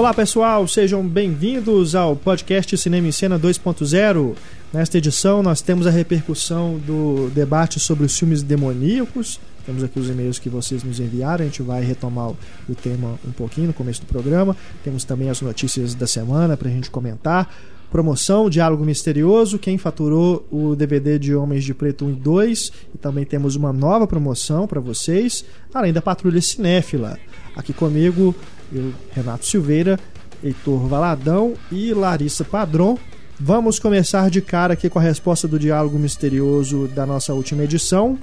Olá pessoal, sejam bem-vindos ao podcast Cinema em Cena 2.0. Nesta edição nós temos a repercussão do debate sobre os filmes demoníacos. Temos aqui os e-mails que vocês nos enviaram, a gente vai retomar o tema um pouquinho no começo do programa. Temos também as notícias da semana para a gente comentar. Promoção, Diálogo Misterioso, quem faturou o DVD de Homens de Preto 1 e 2. E também temos uma nova promoção para vocês, além da Patrulha Cinéfila. Aqui comigo, eu, Renato Silveira, Heitor Valadão e Larissa Padron. Vamos começar de cara aqui com a resposta do diálogo misterioso da nossa última edição.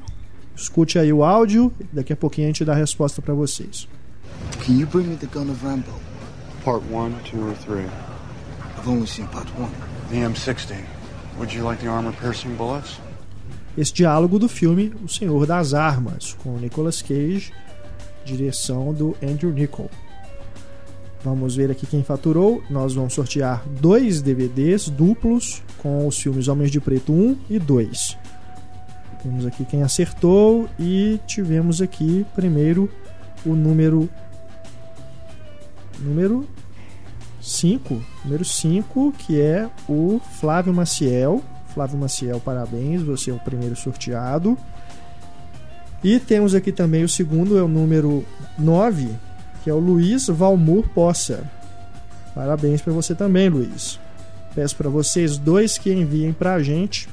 Escute aí o áudio, daqui a pouquinho a gente dá a resposta para vocês. Can you bring me the gun of Rambo? Part one, two, or three? I've only seen part one. The M60. Would you like the armor-piercing bullets? Esse diálogo do filme O Senhor das Armas, com Nicolas Cage, direção do Andrew Nichol. Vamos ver aqui quem faturou. Nós vamos sortear dois DVDs duplos com os filmes Homens de Preto 1 e 2. Temos aqui quem acertou e tivemos aqui primeiro o número número 5, número 5, que é o Flávio Maciel. Flávio Maciel, parabéns, você é o primeiro sorteado. E temos aqui também o segundo, é o número 9, que é o Luiz Valmur Poça. Parabéns para você também, Luiz. Peço para vocês dois que enviem para a gente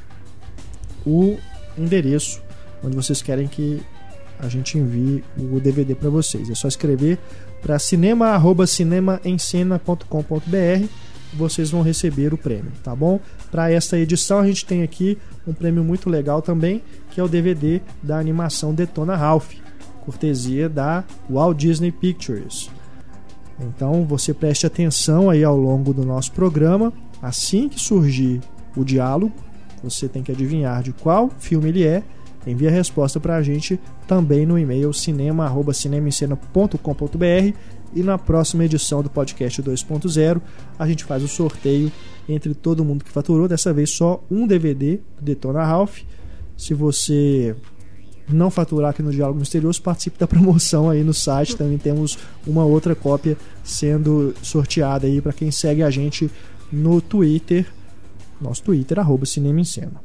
o endereço onde vocês querem que a gente envie o DVD para vocês. É só escrever para cinema@cinemaencena.com.br vocês vão receber o prêmio, tá bom? Para esta edição a gente tem aqui um prêmio muito legal também, que é o DVD da animação Detona Ralph, cortesia da Walt Disney Pictures. Então você preste atenção aí ao longo do nosso programa, assim que surgir o diálogo, você tem que adivinhar de qual filme ele é. Envie a resposta para a gente também no e-mail cinema@cinemaencena.com.br e na próxima edição do podcast 2.0 a gente faz o sorteio entre todo mundo que faturou, dessa vez só um DVD do Detona Ralph. Se você não faturar aqui no Diálogo Misterioso, participe da promoção aí no site. Também temos uma outra cópia sendo sorteada aí para quem segue a gente no Twitter, nosso Twitter, arroba Cinema em Cena.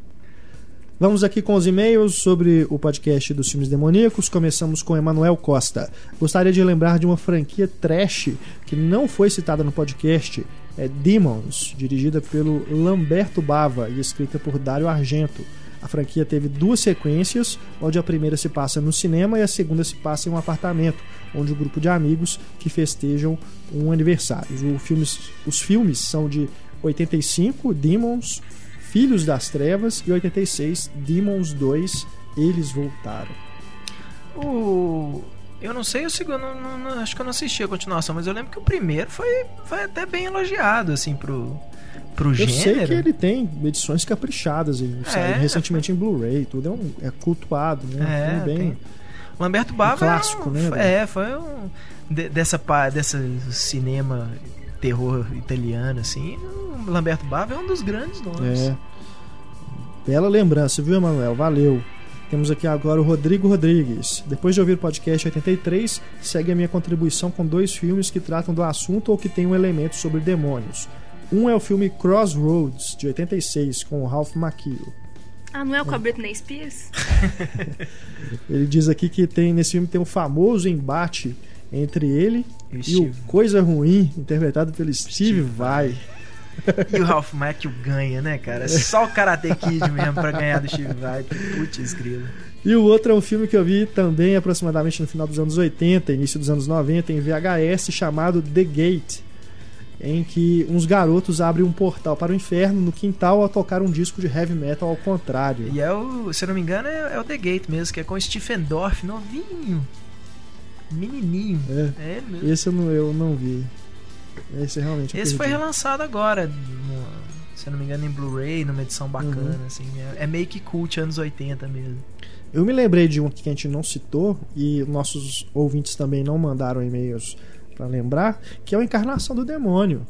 Vamos aqui com os e-mails sobre o podcast dos filmes demoníacos. Começamos com Emanuel Costa. Gostaria de lembrar de uma franquia trash que não foi citada no podcast. É Demons, dirigida pelo Lamberto Bava e escrita por Dário Argento. A franquia teve duas sequências, onde a primeira se passa no cinema e a segunda se passa em um apartamento, onde um grupo de amigos que festejam um aniversário. Filmes, os filmes são de 85, Demons, Filhos das Trevas e 86, Demons 2, Eles Voltaram. Eu não sei o segundo, não, não, acho que eu não assisti a continuação, mas eu lembro que o primeiro foi, foi até bem elogiado, assim, pro, pro Eu gênero. sei que ele tem edições caprichadas, ele É, saiu recentemente em Blu-ray, tudo é, um, é cultuado, né? É, bem. tem. Lamberto Bava Um clássico, é um, né, É, foi um de- dessa dessa cinema terror italiano assim. Lamberto Bava é um dos grandes nomes. É. Bela lembrança, viu, Emanuel? Valeu. Temos aqui agora o Rodrigo Rodrigues. Depois de ouvir o podcast 83, segue a minha contribuição com dois filmes que tratam do assunto ou que têm um elemento sobre demônios. Um é o filme Crossroads, de 86, com o Ralph Macchio. Ah, não é o com a Britney Spears? Ele diz aqui que tem nesse filme tem um famoso embate entre ele E o e o Steve. Coisa Ruim, interpretado pelo Steve Vai. E o Ralph Macchio ganha, né, cara? É só o Karate Kid mesmo pra ganhar do Steve Vai. Putz, grilo. E o outro é um filme que eu vi também aproximadamente no final dos anos 80, início dos anos 90, em VHS, chamado The Gate, em que uns garotos abrem um portal para o inferno no quintal ao tocar um disco de heavy metal ao contrário. E é o, se eu não me engano, é, é o The Gate mesmo, que é com o Stephen Dorff, novinho. Menininho. É. É mesmo. Esse eu não, eu não vi. Esse realmente eu Esse foi relançado agora, no- se eu não me engano, em Blu-ray, numa edição bacana, Uhum. assim. É, é meio que cult anos 80 mesmo. Eu me lembrei de um que a gente não citou e nossos ouvintes também não mandaram e-mails para lembrar, que é o Encarnação do Demônio,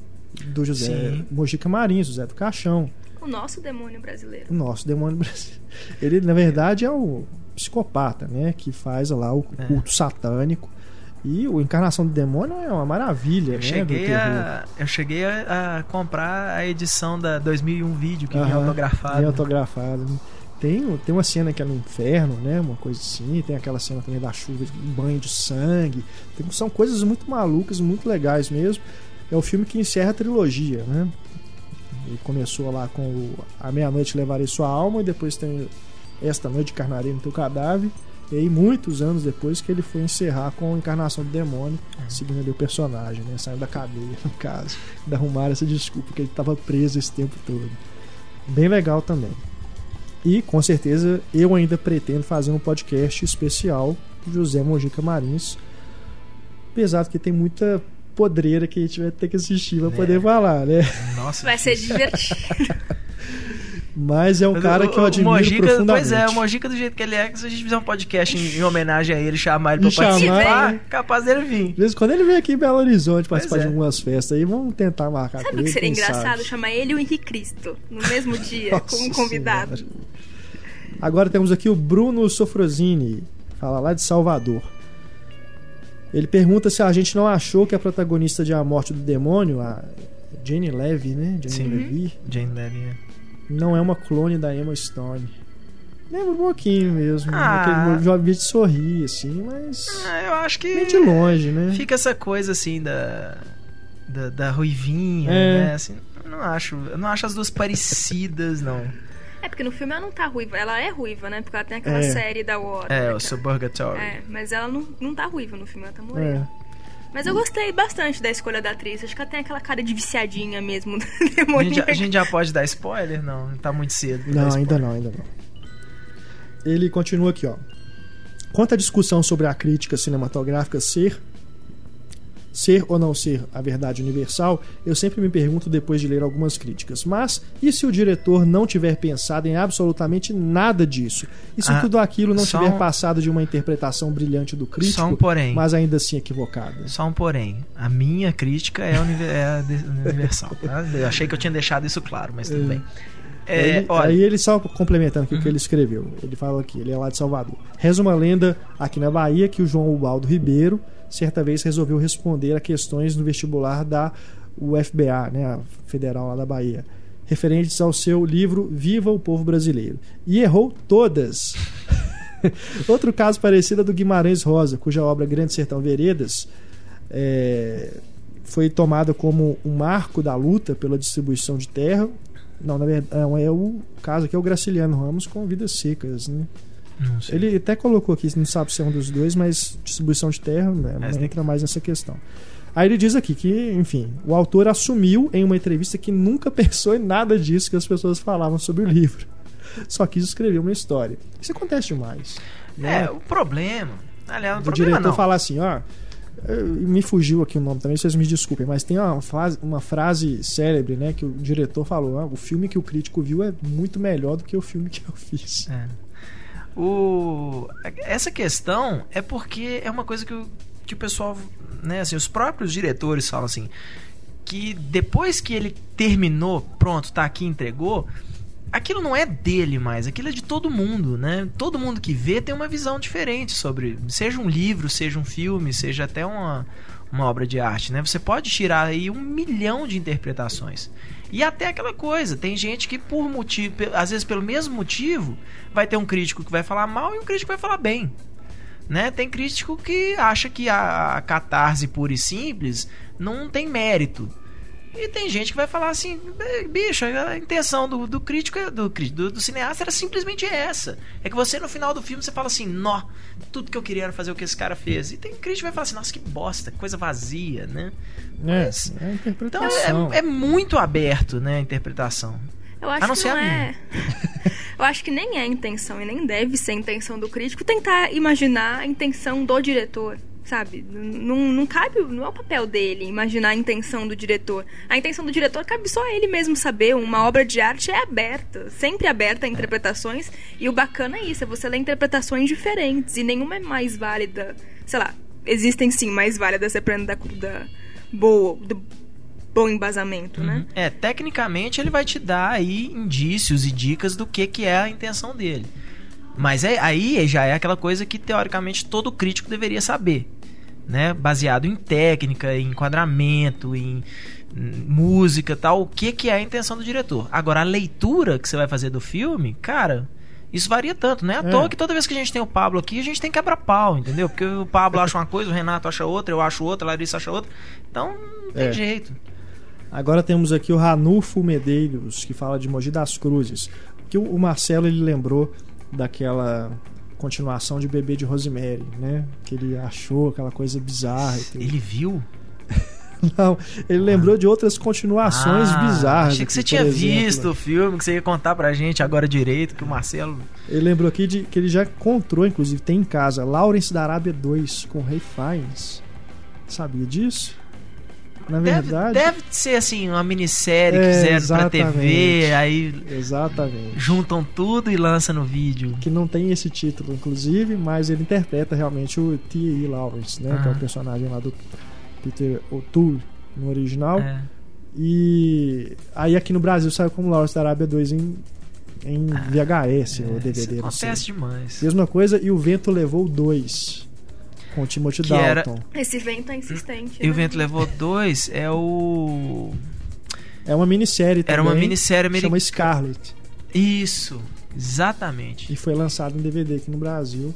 do José Sim. Mojica Marins, José do Caixão. O nosso demônio brasileiro. O nosso demônio brasileiro. Ele, na verdade, é o psicopata, né? Que faz lá o É. culto satânico. E o Encarnação do Demônio é uma maravilha, Eu né? cheguei, a, eu cheguei a, a comprar a edição da 2001 vídeo que vinha Aham, autografado. Autografado. né? Tem, tem uma cena que é no inferno, né? Uma coisa assim. Tem aquela cena também da chuva, um banho de sangue. Tem- são coisas muito malucas, muito legais mesmo. É o filme que encerra a trilogia, né? Ele começou lá com o A Meia-Noite Levarei Sua Alma, e depois tem Esta Noite Carnarei no Teu Cadáver. E aí, muitos anos depois, que ele foi encerrar com a Encarnação do Demônio, seguindo ali o personagem, né? Saindo da cadeia, no caso. Da arrumaram essa desculpa, que ele estava preso esse tempo todo. Bem legal também. E com certeza eu ainda pretendo fazer um podcast especial do José Mojica Marins. Apesar que tem muita podreira que a gente vai ter que assistir para Né. poder falar, né? Nossa, Vai ser divertido. Mas é um cara que eu o admiro Mojica, profundamente. Pois é, o Mojica do jeito que ele é, que se a gente fizer um podcast em, em homenagem a ele, chamar ele pra participar, chamar, capaz dele vir. De vez quando ele vem aqui em Belo Horizonte participar Pois de é. algumas festas aí, vamos tentar marcar Sabe com o que ele, seria engraçado? sabe. Chamar ele e o Henrique Cristo no mesmo dia, Nossa como convidado. Senhora. Agora temos aqui o Bruno Sofrosini, fala lá de Salvador. Ele pergunta se a gente não achou que a protagonista de A Morte do Demônio, a Jane Levy, né? Jane Sim. Levy, Jane Levy, né? Não é uma clone da Emma Stone. Lembra um pouquinho mesmo. Ah. Aquele de sorrir, assim, mas. Ah, eu acho que Bem de longe, né? fica essa coisa assim da. Da, da ruivinha, É. né? Assim, eu não acho. Eu não acho as duas parecidas, não. É, porque no filme ela não tá ruiva. Ela é ruiva, né? Porque ela tem aquela É. série da Warner. É, né, o Suburgatory. É, mas ela não, não tá ruiva no filme, ela tá morena. É. Mas eu gostei bastante da escolha da atriz. Acho que ela tem aquela cara de viciadinha mesmo. A, gente a gente já pode dar spoiler? Não, tá muito cedo. Não, ainda não, ainda não. Ele continua aqui, ó. Quanto à discussão sobre a crítica cinematográfica ser ser ou não ser a verdade universal, eu sempre me pergunto depois de ler algumas críticas. Mas e se o diretor não tiver pensado em absolutamente nada disso? E se Ah, tudo aquilo não tiver um- passado de uma interpretação brilhante do crítico, um porém. mas ainda assim equivocada? Só um porém. A minha crítica é, univer- é universal. tá? Eu achei que eu tinha deixado isso claro, mas tudo É. bem. É, aí, olha, Uhum. aí ele só complementando aqui o que ele escreveu. Ele fala aqui, ele é lá de Salvador. Reza uma lenda aqui na Bahia que o João Ubaldo Ribeiro certa vez resolveu responder a questões no vestibular da UFBA, né, a Federal lá da Bahia, referentes ao seu livro Viva o Povo Brasileiro. E errou todas. Outro caso parecido é do Guimarães Rosa, cuja obra Grande Sertão Veredas é, foi tomada como um marco da luta pela distribuição de terra. Não, na verdade, não, é o caso aqui é o Graciliano Ramos com Vidas Secas, né? Ele até colocou aqui, não sabe se é um dos dois, mas distribuição de terra né, não tem entra mais nessa questão. Aí ele diz aqui que, enfim, o autor assumiu em uma entrevista que nunca pensou em nada disso que as pessoas falavam sobre o livro. Só quis escrever uma história. Isso acontece demais. né? É, o problema. Aliás, o do problema diretor não. falar assim, ó. Me fugiu aqui o nome também, vocês me desculpem, mas tem uma frase, uma frase célebre, né? Que o diretor falou: ah, o filme que o crítico viu é muito melhor do que o filme que eu fiz. É. O... Essa questão é porque é uma coisa que o, que o pessoal, né, assim, os próprios diretores falam assim, que depois que ele terminou, pronto, tá aqui, entregou, aquilo não é dele mais, aquilo é de todo mundo, né? Todo mundo que vê tem uma visão diferente sobre, seja um livro, seja um filme, seja até uma, uma obra de arte, né? Você pode tirar aí um milhão de interpretações. E até aquela coisa, tem gente que por motivo, às vezes pelo mesmo motivo, vai ter um crítico que vai falar mal e um crítico que vai falar bem. Né? Tem crítico que acha que a, a catarse pura e simples não tem mérito. E tem gente que vai falar assim, "Be- bicho, a intenção do, do crítico, é- do, do, do cineasta era simplesmente essa. É que você no final do filme você fala assim, nó, tudo que eu queria era fazer o que esse cara fez. E tem crítico que vai falar assim, nossa, que bosta, coisa vazia, né? É, Mas- é a Então é, é muito aberto, né, a interpretação. Eu acho A não que ser não a é. Eu acho que nem é a intenção e nem deve ser a intenção do crítico tentar imaginar a intenção do diretor, sabe? Não, não cabe, não é o papel dele imaginar a intenção do diretor. A intenção do diretor cabe só a ele mesmo saber. Uma obra de arte é aberta, sempre aberta a interpretações. E o bacana é isso, é você ler interpretações diferentes e nenhuma é mais válida. Sei lá, existem sim mais válidas dependendo da, da boa, do bom embasamento, né? É, tecnicamente ele vai te dar aí indícios e dicas do que, que é a intenção dele. Mas é, aí já é aquela coisa que teoricamente todo crítico deveria saber. Né? Baseado em técnica, em enquadramento, em música tal, o que, que é a intenção do diretor. Agora, a leitura que você vai fazer do filme, cara, isso varia tanto, não é à É. toa que toda vez que a gente tem o Pablo aqui, a gente tem quebra-pau, entendeu? Porque o Pablo acha uma coisa, o Renato acha outra, eu acho outra, a Larissa acha outra. Então, não tem É. jeito. Agora temos aqui o Ranulfo Medeiros, que fala de Mogi das Cruzes. Que o o Marcelo ele lembrou daquela continuação de Bebê de Rosemary, né? Que ele achou aquela coisa bizarra. e tudo. Ele viu? Não, ele lembrou de outras continuações Ah, bizarras. Achei que você aqui, tinha exemplo. visto o filme, que você ia contar pra gente agora direito, que o Marcelo. Ele lembrou aqui de que ele já encontrou, inclusive, tem em casa, Lawrence da Arábia 2, com Ray Fiennes. Sabia disso? Na Deve, verdade. deve ser assim, uma minissérie que É, fizeram pra TV, exatamente. aí Exatamente. juntam tudo e lançam no vídeo. Que não tem esse título, inclusive, mas ele interpreta realmente o T.E. Lawrence, né? Que é o Ah. personagem lá do Peter O'Toole no original. É. E aí aqui no Brasil saiu como Lawrence da Arábia 2 em, em VHS ou É, DVD. isso acontece demais. Mesma coisa, e o Vento Levou 2 com o Timothy Que era- Dalton. Esse vento é insistente. E o né? Vento Levou dois é o. É uma minissérie também. Era uma minissérie americana. Chama Scarlet. Isso, exatamente. E foi lançado em DVD aqui no Brasil.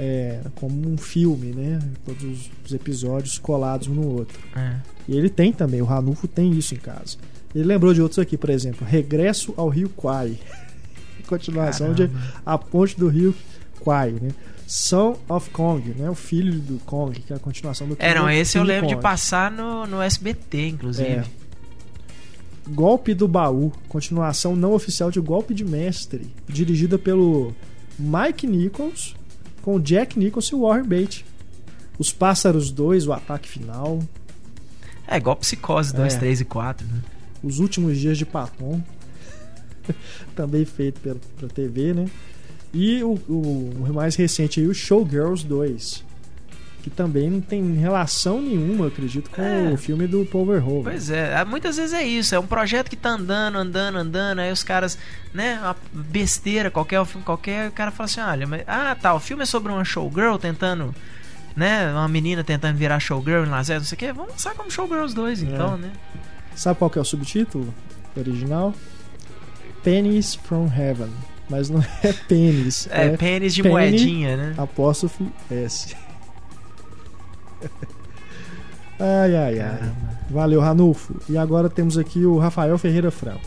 é, como um filme, né? Todos os- os episódios colados um no outro. É. E ele tem também, o Ranulfo tem isso em casa. Ele lembrou de outros aqui, por exemplo, Regresso ao Rio Kwai. Continuação de Caramba. A Ponte do Rio Kwai, né? Son of Kong, né? O filho do Kong, que é a continuação do É, não, esse eu lembro de Kong. passar no, no SBT, inclusive. É. Golpe do Baú, continuação não oficial de Golpe de Mestre, dirigida pelo Mike Nichols, com Jack Nicholson e Warren Beatty. Os Pássaros 2, o ataque final, É, igual Psicose 2, É. 3 e 4, né? Os Últimos Dias de Patton, também feito pela, pela TV, né? E o, o- o mais recente aí, o Showgirls 2, que também não tem relação nenhuma, acredito, com É. o filme do Paul Verhoeven. Pois é, ah, muitas vezes é isso, é um projeto que tá andando, andando, andando, aí os caras, né, uma besteira, qualquer um filme qualquer, o cara fala assim, olha, mas, ah, tá, o filme é sobre uma showgirl tentando, né, uma menina tentando virar showgirl em Las Vegas, não sei o que, vamos lançar como Showgirls 2, então, né? Sabe qual que é o subtítulo original? Pennies from Heaven. Mas não é pênis, É, é, pênis de penny- moedinha, né? apóstrofe S. ai, ai, ai. Caramba. Valeu, Ranulfo. E agora temos aqui o Rafael Ferreira Franco.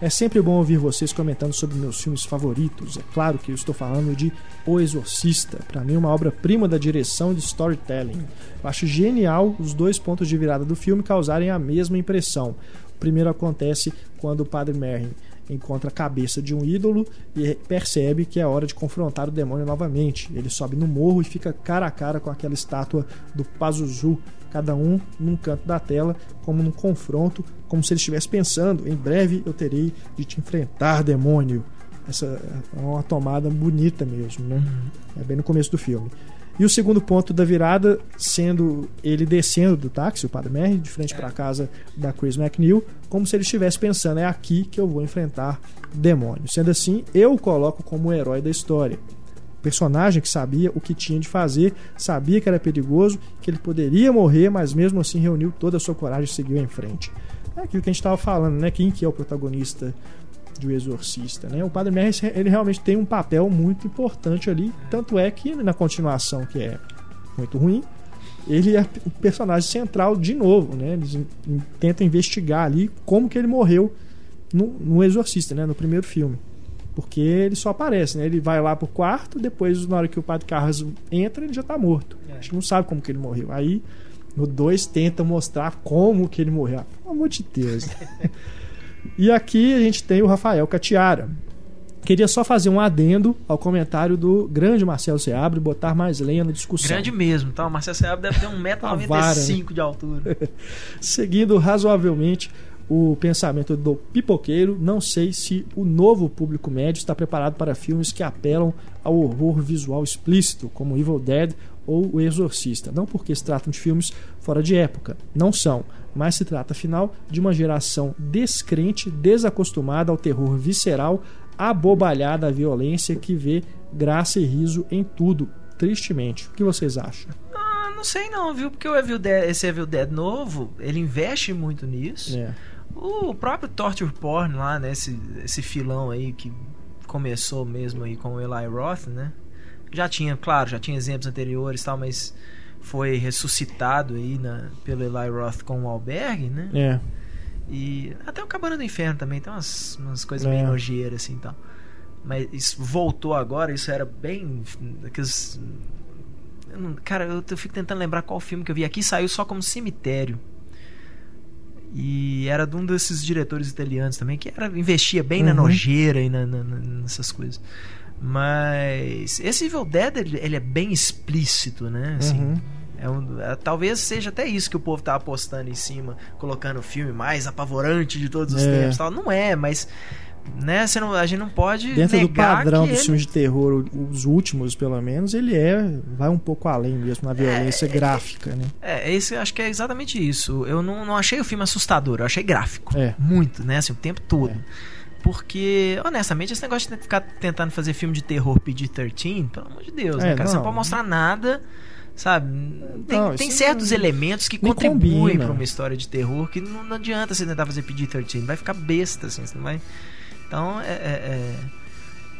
É sempre bom ouvir vocês comentando sobre meus filmes favoritos. É claro que eu estou falando de O Exorcista, para mim uma obra-prima da direção e de storytelling. Eu acho genial os dois pontos de virada do filme causarem a mesma impressão. O primeiro acontece quando o Padre Merrin encontra a cabeça de um ídolo e percebe que é hora de confrontar o demônio novamente. Ele sobe no morro e fica cara a cara com aquela estátua do Pazuzu, cada um num canto da tela, como num confronto, como se ele estivesse pensando: em breve eu terei de te enfrentar, demônio. Essa é uma tomada bonita mesmo, né? É bem no começo do filme. E o segundo ponto da virada sendo ele descendo do táxi, o Padre Merry, de frente para a casa da Chris McNeil, como se ele estivesse pensando: é aqui que eu vou enfrentar demônio. Sendo assim, eu o coloco como o herói da história. Personagem que sabia o que tinha de fazer, sabia que era perigoso, que ele poderia morrer, mas mesmo assim reuniu toda a sua coragem e seguiu em frente. É aquilo que a gente estava falando, né? Quem que é o protagonista de O Exorcista, né? O Padre Merry, ele realmente tem um papel muito importante ali, tanto é que na continuação, que é muito ruim, ele é o personagem central de novo, né? Eles tentam investigar ali como que ele morreu no, no Exorcista, né? No primeiro filme. Porque ele só aparece, né? Ele vai lá pro quarto, depois, na hora que o Padre Carras entra, ele já tá morto. A gente não sabe como que ele morreu. Aí, no 2, tenta mostrar como que ele morreu. Pelo amor de Deus. e aqui a gente tem o Rafael Catiara. Queria só fazer um adendo ao comentário do grande Marcelo Seabra e botar mais lenha na discussão. Grande mesmo, tá? O Marcelo Seabra deve ter A vara, 1,95m de altura. Seguindo razoavelmente o pensamento do pipoqueiro, não sei se o novo público médio está preparado para filmes que apelam ao horror visual explícito, como Evil Dead ou O Exorcista. Não porque se tratam de filmes fora de época, não são, mas se trata, afinal, de uma geração descrente, desacostumada ao terror visceral, abobalhada à violência, que vê graça e riso em tudo, tristemente. O que vocês acham? Ah, não sei não, viu? Porque o Evil Dead, esse Evil Dead novo, ele investe muito nisso. É. O próprio Torture Porn lá, né? Esse, esse filão aí que começou mesmo aí com o Eli Roth, né? Já tinha, claro, já tinha exemplos anteriores e tal, mas foi ressuscitado aí na, pelo Eli Roth com o Albergue, né? É. E até o Cabana do Inferno também tem umas, umas coisas É. meio nojeiras assim e tal. Mas isso voltou agora, isso era bem. Aqueles, eu não- cara, eu, eu fico tentando lembrar qual filme que eu vi aqui saiu só como cemitério. E era de um desses diretores italianos também, que era, investia bem na Uhum. nojeira e na- na- na- nessas coisas. Mas esse Evil Dead, ele, ele é bem explícito, né? Assim, Uhum. é um- é- talvez seja até isso que o povo tá apostando em cima, colocando o filme mais apavorante de todos os É. tempos. e Tal. Não é, mas né, você não, a gente não pode Dentro do padrão dos ele- filmes de terror, os últimos pelo menos, ele é vai um pouco além mesmo na violência gráfica, né? É, esse, acho que é exatamente isso. Eu não, não achei o filme assustador, eu achei gráfico. É. Muito, né? Assim, o tempo todo. É. Porque, honestamente, esse negócio de ficar tentando fazer filme de terror PG-13, pelo amor de Deus, né, É, cara? Você não não. pode mostrar nada, sabe? Tem, Não, tem certos não- elementos que contribuem pra uma história de terror que não, não adianta você tentar fazer PG-13, vai ficar besta, assim, você não vai... Então, é... é- é-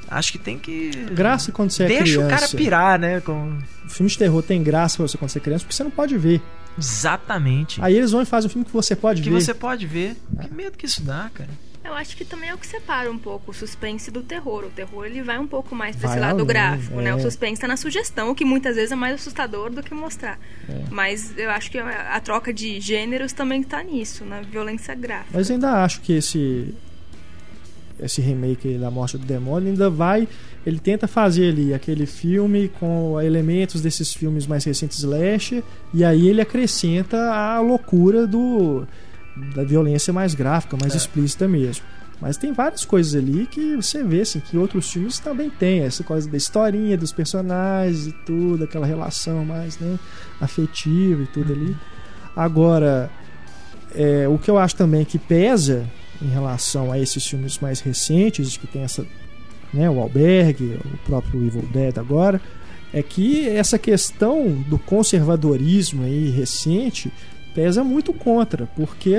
Acho que tem que... Graça quando você é Deixa criança. o cara pirar, né? Com... O filme de terror tem graça pra você quando você é criança, porque você não pode ver. Exatamente. Aí eles vão e fazem um filme que você pode que ver. você pode ver. Que medo que isso dá, cara. Eu acho que também é o que separa um pouco o suspense do terror. O terror ele vai um pouco mais pra Vai esse lado além, gráfico, né? é. O suspense tá na sugestão, o que muitas vezes é mais assustador do que mostrar. É. Mas eu acho que a, troca de gêneros também tá nisso, na violência gráfica. Mas ainda acho que esse esse remake da Morte do Demônio ainda vai ele tenta fazer ali aquele filme com elementos desses filmes mais recentes slash e aí ele acrescenta a loucura do da violência mais gráfica, mais É. explícita mesmo. Mas tem várias coisas ali que você vê assim, que outros filmes também tem, essa coisa da historinha dos personagens e tudo, aquela relação mais né, afetiva e tudo ali. Agora, é, o que eu acho também que pesa em relação a esses filmes mais recentes, que tem essa, né, o Albergue, o próprio Evil Dead agora, é que essa questão do conservadorismo aí recente pesa muito contra, porque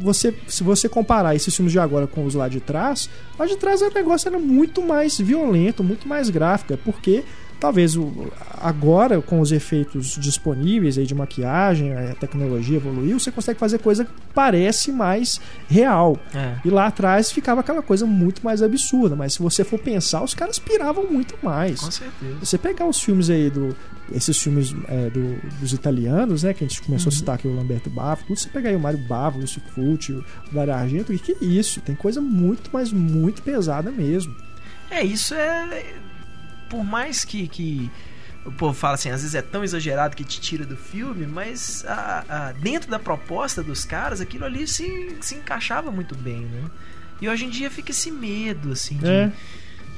você, se você comparar esses filmes de agora com os lá de trás, lá de trás o negócio era muito mais violento, muito mais gráfico, é porque talvez o, agora com os efeitos disponíveis aí de maquiagem, a tecnologia evoluiu, você consegue fazer coisa que parece mais real. É. E lá atrás ficava aquela coisa muito mais absurda, mas se você for pensar, os caras piravam muito mais. Com certeza. Você pegar os filmes aí do. Esses filmes é, do- dos italianos, né? Que a gente começou a citar aqui o Lamberto Bavo, tudo, você pegar aí o Mário Bavo, o Lúcio Fulci, o Dario Argento, e que isso? Tem coisa muito, mas muito pesada mesmo. É, isso é. Por mais que, que o povo fala assim, às vezes é tão exagerado que te tira do filme, mas a- a- dentro da proposta dos caras, aquilo ali se, se encaixava muito bem, né? E hoje em dia fica esse medo, assim, de, É.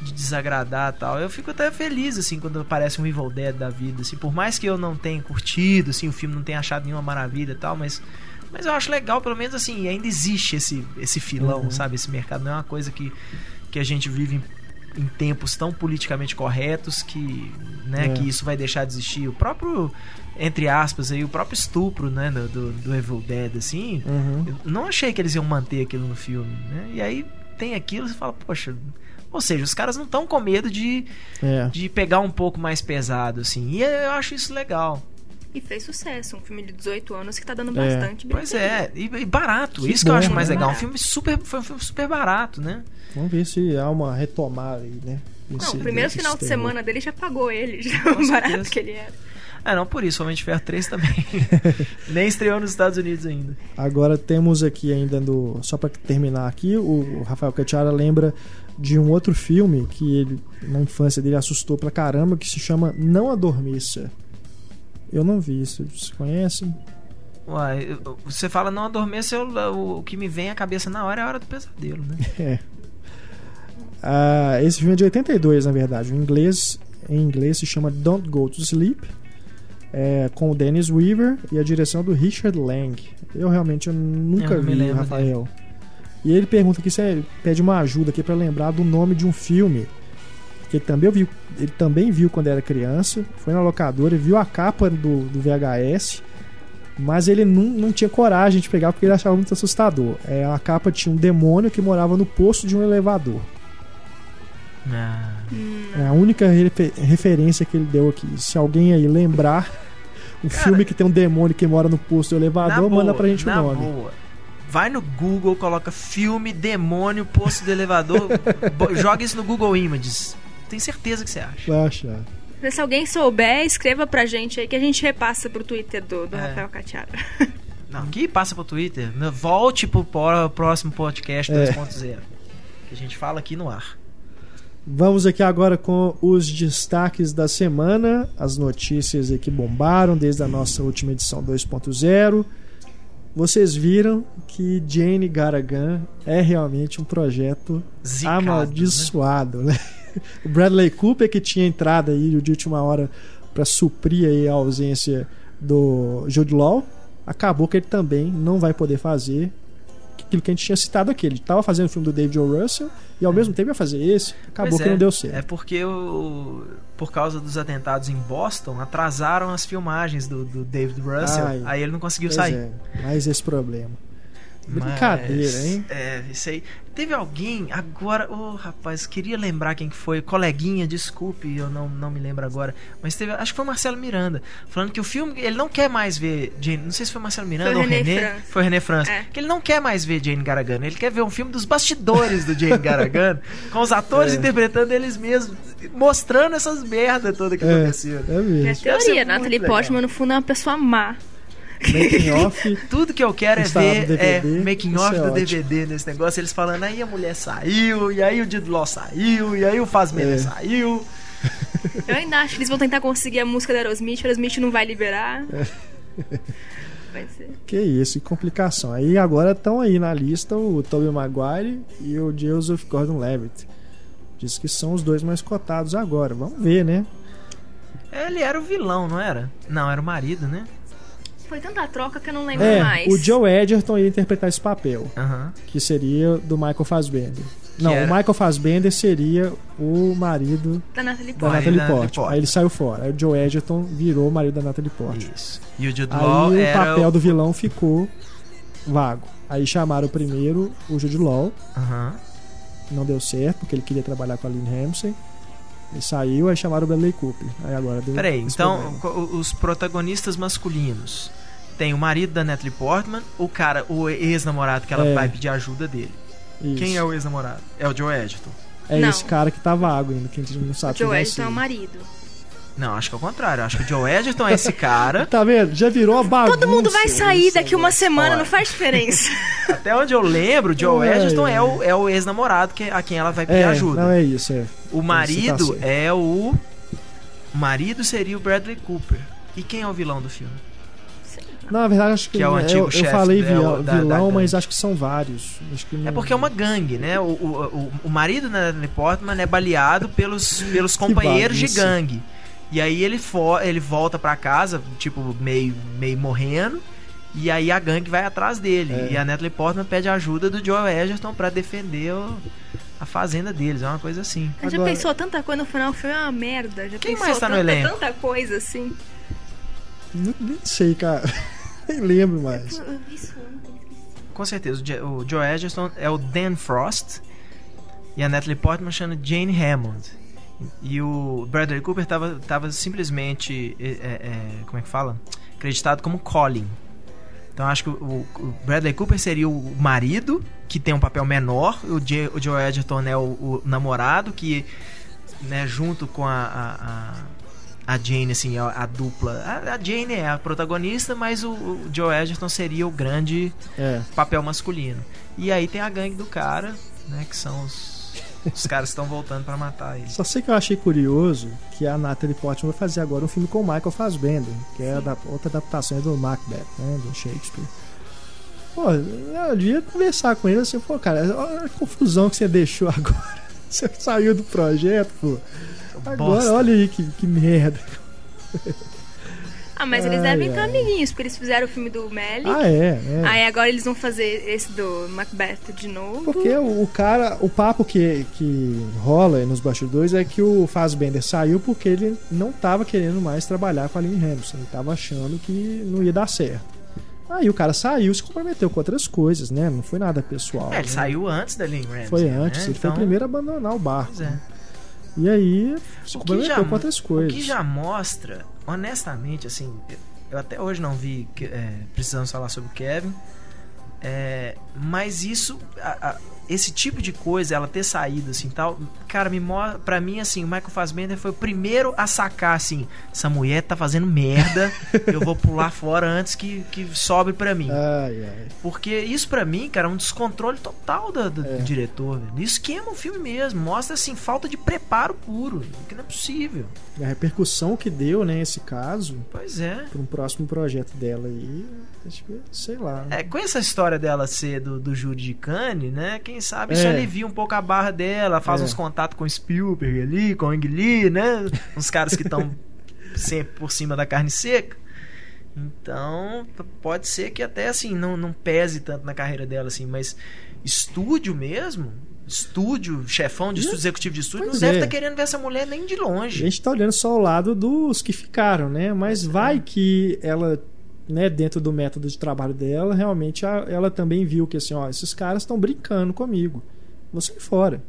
de desagradar tal. Eu fico até feliz, assim, quando aparece um Evil Dead da vida, assim, por mais que eu não tenha curtido, assim, o filme não tenha achado nenhuma maravilha tal, mas. Mas eu acho legal, pelo menos assim, ainda existe esse, esse filão, Uhum. sabe? Esse mercado não é uma coisa que, que a gente vive em em tempos tão politicamente corretos que, né, É. que isso vai deixar de existir. O próprio, entre aspas, aí, o próprio estupro, né, do, do, Evil Dead, assim, Uhum. eu não achei que eles iam manter aquilo no filme, né? E aí tem aquilo, você fala, poxa, ou seja, os caras não estão com medo de, É. de pegar um pouco mais pesado, assim. E eu acho isso legal. E fez sucesso, um filme de 18 anos que tá dando É. bastante Pois bilheteria. é, e, e barato. Que isso que eu bom, acho mais né? legal. Um Barato. filme super, foi um filme super barato, né? Vamos ver se há uma retomada aí, né? Não, desse- o primeiro final de terror. semana dele já pagou ele, já o barato que ele era. Ah, não por isso, Homem de Ferro 3 também. Nem estreou nos Estados Unidos ainda. Agora temos aqui ainda no. Só para terminar aqui, o Rafael Catiara lembra de um outro filme que ele, na infância dele, assustou pra caramba, que se chama Não Adormeça. Eu não vi isso. Vocês conhecem? Uai, você fala não adormeça, eu- o, que me vem à cabeça na hora é a hora do pesadelo, né? É. Ah, esse filme é de 82, na verdade. O inglês, em inglês se chama Don't Go to Sleep. É, com o Dennis Weaver e a direção do Richard Lang. Eu realmente eu nunca Eu vi, lembro Rafael. E ele pergunta aqui, você pede uma ajuda aqui pra lembrar do nome de um filme que ele também viu, ele também viu quando era criança, foi na locadora, viu a capa do, do VHS, mas ele não, não tinha coragem de pegar porque ele achava muito assustador. É, a capa tinha um demônio que morava no posto de um elevador. Ah, É a única refe- referência que ele deu aqui. Se alguém aí lembrar um Cara, filme que tem um demônio que mora no posto do elevador, boa, manda pra gente o nome. boa. Vai no Google, coloca filme, demônio, posto do elevador, joga isso no Google Images. Tem certeza que você acha. Vai achar. Se alguém souber, escreva pra gente aí que a gente repassa pro Twitter do, do É. Rafael Catiara. Não, que passa pro Twitter. né? Volte pro próximo podcast É. 2.0. Que a gente fala aqui no ar. Vamos aqui agora com os destaques da semana, as notícias que bombaram desde a nossa última edição 2.0. Vocês viram que Jane Garagan é realmente um projeto Zicado, amaldiçoado, né? O Bradley Cooper que tinha entrado aí de última hora para suprir aí a ausência do Jude Law, acabou que ele também não vai poder fazer aquilo que a gente tinha citado aqui. Ele estava fazendo o filme do David O. Russell e ao mesmo tempo ia fazer esse, acabou Pois que é, não deu certo. É porque o, por causa dos atentados em Boston, atrasaram as filmagens do, do David Russell. Ai. aí ele não conseguiu sair. é, mais esse problema. Mas, Brincadeira, hein? É, isso aí. Teve alguém, agora, ô rapaz, queria lembrar quem que foi, coleguinha, desculpe, eu não, não me lembro agora, mas teve, acho que foi o Marcelo Miranda, falando que o filme, ele não quer mais ver Jane, não sei se foi o Marcelo Miranda Foi o ou René René, França. foi o René França, É. que ele não quer mais ver Jane Garagano, ele quer ver um filme dos bastidores do Jane Garagano, com os atores É. interpretando eles mesmos, mostrando essas merdas todas que É, aconteceram. é É mesmo. Deve ser teoria, legal. Portman no fundo é uma pessoa má. Making off. Tudo que eu quero é ver DVD, é making off é do ótimo. DVD nesse negócio, eles falando, aí a mulher saiu, e aí o Law saiu, e aí o Fazbender É. saiu. Eu ainda acho que eles vão tentar conseguir a música da Aerosmith, a Aerosmith não vai liberar. Vai ser. Que isso, que complicação. Aí agora estão aí na lista o Tobey Maguire e o Joseph Gordon-Levitt. Diz que são os dois mais cotados agora. Vamos ver, né? Ele era o vilão, não era? Não, era o marido, né? Foi tanta troca que eu não lembro É, mais. o Joe Edgerton ia interpretar esse papel, que seria do Michael Fassbender. Que Não, era- o Michael Fassbender seria o marido Da Natalie Portman. da Natalie Portman. Portman. Aí ele saiu fora. Aí o Joe Edgerton virou o marido da Natalie Portman. Isso. E o Jude Law Aí o era. papel o- do vilão ficou vago. Aí chamaram primeiro o Jude Law, não deu certo, porque ele queria trabalhar com a Lynn Ramsey. Ele saiu, aí chamaram o Bradley Cooper. Aí agora deu Peraí, então problema. os protagonistas masculinos. Tem o marido da Natalie Portman, o cara, o ex-namorado que ela É. vai pedir ajuda dele. Isso. Quem é o ex-namorado? É o Joe Edgerton. É Não. esse cara que tá vago ainda, que a gente não O sabe Joe quem vai Edgerton é o marido. Não, acho que é o contrário. Acho que o Joe Edgerton é esse cara. Tá vendo? Já virou uma bagunça. Todo mundo vai sair isso daqui uma semana, Olha. não faz diferença. Até onde eu lembro, o Joe Ai, Edgerton é o, é o ex-namorado que, a quem ela vai pedir É, ajuda. não é isso, é. O Você marido tá é o. O marido seria o Bradley Cooper. E quem é o vilão do filme? Não, na verdade, acho que, Que é o não antigo eu, eu chefe, falei né, vilão, da- da vilão, mas gangue. acho que são vários. Acho que não- É porque é uma gangue, né? O, o, o, o marido da Natalie Portman é baleado pelos, pelos companheiros de gangue. E aí ele, fo ele volta pra casa, tipo, meio, meio morrendo. E aí a gangue vai atrás dele. É. E a Natalie Portman pede ajuda do Joe Edgerton pra defender o- a fazenda deles. É uma coisa assim. Já Agora- pensou tanta coisa no final? Foi uma merda. Já Quem pensou mais tá no tanta, elenco? tanta coisa assim. Nem, nem sei, cara. Nem lembro mais. Eu vi isso ontem. Com certeza, o Joe Edgerton é o Dan Frost e a Natalie Portman chama Jane Hammond. E o Bradley Cooper tava, tava simplesmente, é, é, como é que fala? Acreditado como Colin. Então acho que o, o Bradley Cooper seria o marido, que tem um papel menor. O, Je- o Joe Edgerton é o, o namorado, que né, junto com a, a, a, a Jane, assim, a, a dupla. A, a Jane é a protagonista, mas o, o Joe Edgerton seria o grande É. papel masculino. E aí tem a gangue do cara, né? Que são os, os caras estão voltando pra matar ele. Só sei que eu achei curioso que a Natalie Portman vai fazer agora um filme com o Michael Fassbender, que é da- outra adaptação do Macbeth, né, do Shakespeare. Pô, eu devia conversar com ele assim, pô, cara, olha a confusão que você deixou agora. Você saiu do projeto, pô. Agora, Bosta. olha aí que, que merda. Ah, mas eles Ai, devem estar amiguinhos, porque eles fizeram o filme do Melly. Ah, é, é. Aí agora eles vão fazer esse do Macbeth de novo. Porque o, o cara, o papo que, que rola nos bastidores é que o Fassbender saiu porque ele não tava querendo mais trabalhar com a Lynn Hamilton. Ele tava achando que não ia dar certo. Aí o cara saiu e se comprometeu com outras coisas, né? Não foi nada pessoal. É, ele né? saiu antes da Lynn Ramsey. Foi né? antes, ele foi Então, o primeiro a abandonar o barco. Pois é. E aí O que, já, com outras o coisas. que já mostra, honestamente, assim, eu- até hoje não vi é, precisamos falar sobre o Kevin, é, mas isso, a- a- esse tipo de coisa, ela ter saído assim tal, cara, me mo- pra mim assim, o Michael Fassbender foi o primeiro a sacar assim, essa mulher tá fazendo merda, eu vou pular fora antes que, que sobre pra mim. Ai, ai. Porque isso pra mim, cara, é um descontrole total do, do É. diretor. velho. Isso queima o filme mesmo. Mostra, assim, falta de preparo puro. Que não é possível. A repercussão que deu, né, esse caso, Pois é. para um próximo projeto dela aí, acho que, sei lá. É, com essa história dela ser do, do júri de Cannes, né? Quem sabe É. isso alivia um pouco a barra dela, faz É. uns contatos com o Spielberg ali, com o Ang Lee, né? Uns caras que estão sempre por cima da carne seca. Então, pode ser que até assim não, não pese tanto na carreira dela assim, mas estúdio mesmo, estúdio, chefão de estúdio, executivo de estúdio, Pois não deve é. estar querendo ver essa mulher nem de A longe. gente tá olhando só o lado dos que ficaram, né? Mas vai que ela, né, dentro do método de trabalho dela, realmente a- ela também viu que assim, ó, esses caras estão brincando comigo. Vou sair fora.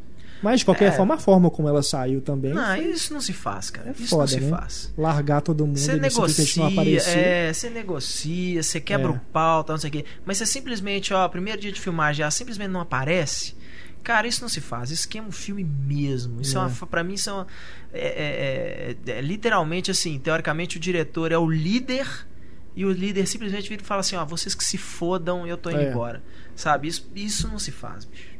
Mas de qualquer É. forma, a forma como ela saiu também, Não, foi isso não se faz, cara. É isso foda, não se né? faz. largar todo mundo Você e não negocia, aparecer. é, você negocia, você quebra É. o pau, tal, não sei o quê. Mas você simplesmente, ó, primeiro dia de filmagem, já simplesmente não aparece. Cara, isso não se faz. Isso queima um filme mesmo. Isso é, É. uma, pra mim, isso é, uma, é, é- é- é literalmente assim. Teoricamente, o diretor é o líder e o líder simplesmente vira e fala assim: ó, vocês que se fodam, eu tô indo É. embora. Sabe? Isso, isso não se faz, bicho.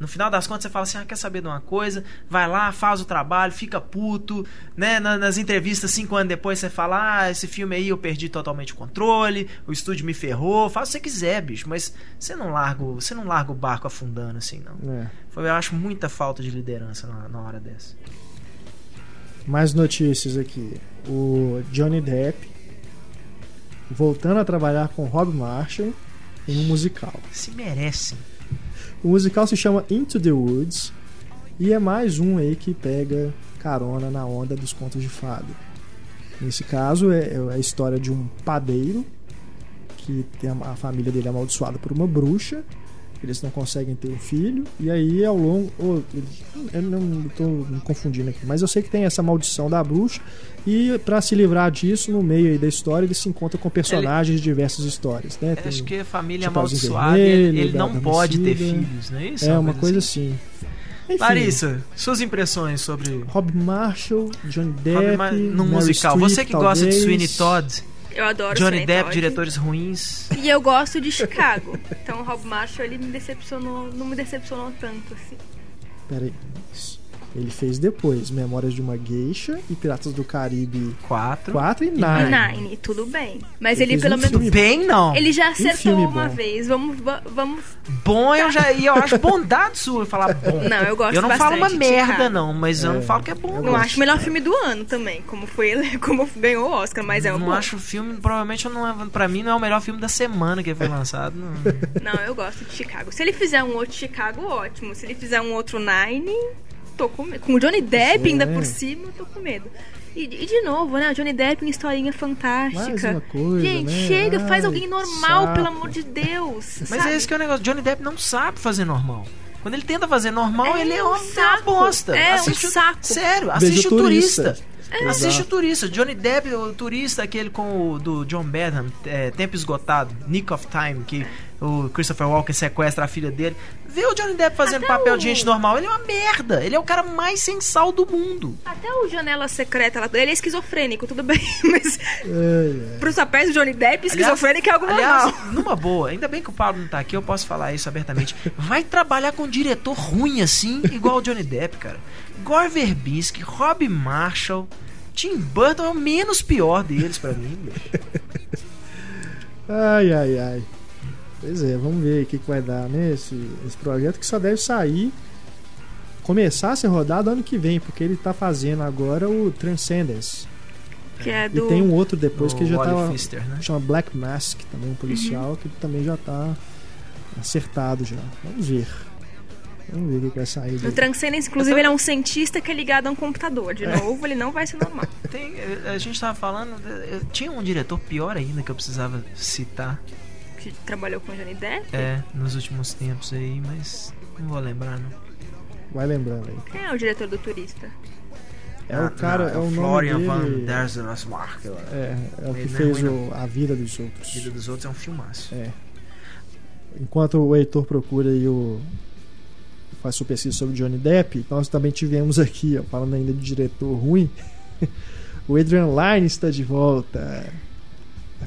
No final das contas, você fala assim: ah, quer saber de uma coisa? Vai lá, faz o trabalho, fica puto, né? Na- Nas entrevistas, cinco anos depois, você fala: ah, esse filme aí eu perdi totalmente o controle, o estúdio me ferrou. Faz o que você quiser, bicho, mas você não larga, o- você não larga o barco afundando assim, não. É. Foi, eu acho muita falta de liderança na, na hora dessa. Mais notícias aqui. O Johnny Depp voltando a trabalhar com Rob Marshall em um musical. Se merecem. O musical se chama Into the Woods e é mais um aí que pega carona na onda dos contos de fada. Nesse caso é, é a história de um padeiro que tem a, a família dele amaldiçoada por uma bruxa. Eles não conseguem ter um filho e aí ao longo, oh, eu não estou me confundindo aqui, mas eu sei que tem essa maldição da bruxa e para se livrar disso no meio aí da história ele se encontra com personagens de diversas histórias, né? Tem- Acho que a família amaldiçoada, ele, Vermelho, ele não pode ter filhos, não é isso? é uma coisa assim. Enfim, Larissa, suas impressões sobre Rob Marshall, Johnny Depp, Rob no musical. Streep, Você que gosta de talvez. Sweeney Todd, Eu adoro Johnny Depp, Todd. diretores ruins. E eu gosto de Chicago. Então o Rob Marshall ele me decepcionou, não me decepcionou tanto assim. Pera aí. Isso. Ele fez depois Memórias de uma Geisha e Piratas do Caribe Quatro. 4 e E 9. Nine, tudo bem. Mas Ele ele, pelo um menos filme Bem, não. ele já acertou filme uma bom. vez. Vamos va- vamos Bom, eu já e eu acho bondade sua falar bom. Não, eu gosto Eu não falo uma merda, não, mas eu É, não falo que é bom. eu Não acho o melhor filme do ano também, como foi ele, como ganhou o Oscar, mas é um não bom. acho o filme, provavelmente não é, pra mim não é o melhor filme da semana que foi lançado. Não. Não, eu gosto de Chicago. Se ele fizer um outro Chicago, ótimo. Se ele fizer um outro Nine, tô com medo. Com o Johnny Depp ainda é. por cima, eu tô com medo. E, e de novo, né? Johnny Depp em historinha fantástica. Mais uma coisa, Gente, né? chega, faz Ai, alguém normal, saco. pelo amor de Deus. Mas sabe? é esse que é o negócio. Johnny Depp não sabe fazer normal. Quando ele tenta fazer normal, É ele é um uma, saco. uma bosta. É um assiste o- saco. Sério, assiste o o turista. Turista. Assiste Exato. o turista. Johnny Depp, o turista, aquele com o do John Badham, é, Tempo Esgotado, Nick of Time, que o Christopher Walken sequestra a filha dele. Vê o Johnny Depp fazendo Até papel o- de gente normal. Ele é uma merda. Ele é o cara mais sem sal do mundo. Até o Janela Secreta, lá, ele é esquizofrênico, tudo bem. Mas É, é. pros papéis do Johnny Depp, esquizofrênico é algo aliás, normal. numa boa, ainda bem que o Pablo não tá aqui, eu posso falar isso abertamente. Vai trabalhar com um diretor ruim assim, igual o Johnny Depp, cara. Gore Verbinski, Rob Marshall, Tim Burton é o menos pior deles pra mim. bicho. Ai, ai, ai. Pois é, vamos ver o que, que vai dar, né? Esse, esse projeto que só deve sair, começar a ser rodado ano que vem, porque ele tá fazendo agora o Transcendence. Que é do. E tem um outro depois O que já Wally tá. Pfister, né? Chama Black Mask, também um policial, Uhum. que também já tá acertado já. Vamos ver. Vamos ver o que que vai sair. Dele. Transcendence, inclusive, ele é um cientista que é ligado a um computador. De novo, ele não vai ser normal. Tem, eh, a gente tava falando. eh, Tinha um diretor pior ainda que eu precisava citar Que trabalhou com Johnny Depp. é, nos últimos tempos aí, mas não vou lembrar, não. Vai lembrando aí. Quem é o diretor do Turista? É o cara, é o nome Florian dele. Van der Zerasmark. É, é o que Ele não é fez o- a vida dos outros. Vida dos Outros é um filmaço. É. Enquanto o Heitor procura aí o. faz sua pesquisa sobre Johnny Depp, nós também tivemos aqui, ó, falando ainda de diretor ruim, o Adrian Lyne está de volta.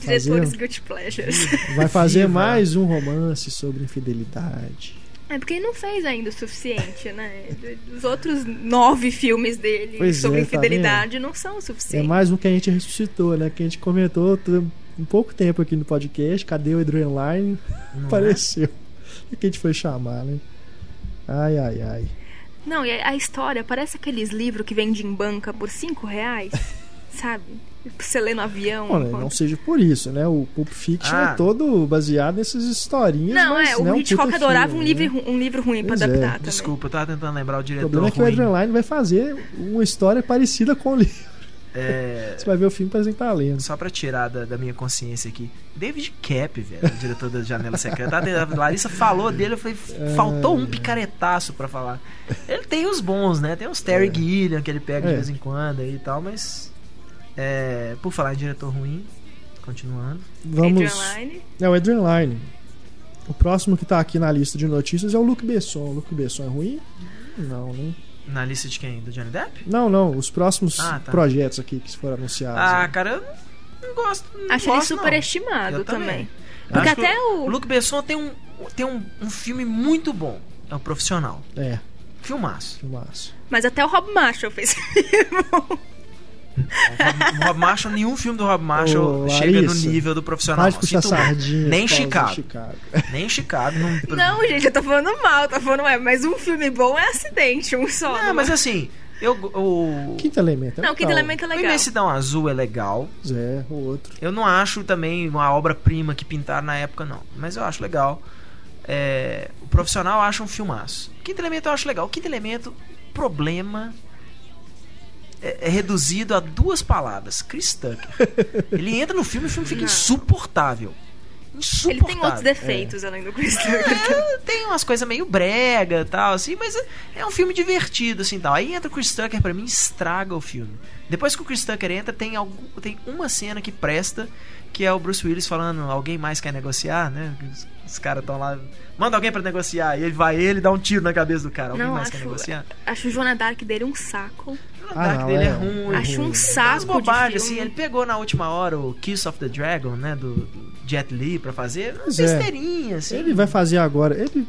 Vai Diretores fazer, Guilty Pleasures. vai fazer mais um romance sobre infidelidade. É porque ele não fez ainda o suficiente, né? Os outros nove filmes dele Pois sobre é, tá infidelidade não são o É suficiente. mais um que a gente ressuscitou, né? Que a gente comentou um pouco tempo aqui no podcast. Cadê o Adrian Lyne? Não é? Apareceu. E que a gente foi chamar, né? Ai, ai, ai. Não, e a a história parece aqueles livros que vendem em banca por cinco reais, sabe? Pra Você lê no avião. Olha, não seja por isso, né? O Pulp Fiction Ah. é todo baseado nessas historinhas. Não, mas é, o um Hitchcock puta adorava filme, um livro, né? um livro ruim pra Pois é, adaptar também. Desculpa, eu tava tentando lembrar o O diretor problema é que o ruim. Adrian Lyne vai fazer uma história parecida com o livro. É, Você vai ver o filme parece que tá lendo. Só pra tirar da, da minha consciência aqui. David Cap, velho, o diretor da Janela Secreta. A Larissa falou dele, eu falei, faltou um picaretaço pra falar. Ele tem os bons, né? Tem os Terry Gilliam que ele pega É. de vez em quando aí e tal, mas. É, por falar em diretor ruim, continuando. Vamos. Adrian Lyne. É o Adrian Lyne. O próximo que tá aqui na lista de notícias é o Luc Besson. O Luc Besson é ruim? Não, né? Na lista de quem? Do Johnny Depp? Não, não. Os próximos Ah, tá. projetos aqui que foram anunciados. Ah, né? cara, eu não gosto. Não Acho ele gosto, não. superestimado também. também. Porque Acho até o o. Luc Besson tem um, tem um, um filme muito bom. É o Profissional. É, Filmaço. filmaço. Mas até o Rob Marshall fez filme. O Rob Marshall, nenhum filme do Rob Marshall Ô, chega no Larissa, nível do profissional. Puxar Sinto sardinha. Nem Chicago. Chicago. Nem Chicago. Não, Não, gente, eu tô falando mal, tô falando, é, mas um filme bom é acidente, um só. Não, mas assim, eu, o, Quinto elemento. É Não, Quinto legal. Elemento é o legal. Imensidão Azul é legal. É, o outro. Eu não acho também uma obra-prima que pintaram na época, não. Mas eu acho legal. É, o profissional eu acho um filmaço. Quinto elemento eu acho legal. O quinto elemento, problema. É, é reduzido a duas palavras: Chris Tucker. Ele entra no filme e o filme fica Não. insuportável. Ele tem outros defeitos além do Chris Tucker. É, tem umas coisas meio brega e tal, assim, mas é- é um filme divertido, assim, tal. Aí entra o Chris Tucker, pra mim, estraga o filme. Depois que o Chris Tucker entra, tem, algum, tem uma cena que presta, que é o Bruce Willis falando, alguém mais quer negociar, né? Os, os caras estão lá, manda alguém pra negociar, e ele vai, ele dá um tiro na cabeça do cara, alguém Não, mais quer acho, negociar. acho o Joana Dark dele um saco. O Ah, Dark não, dele é, é, ruim. Acho um saco de assim, ele pegou na última hora o Kiss of the Dragon, né, do, do Jet Li pra fazer, Pois é. besteirinha, assim. Ele vai fazer agora. Ele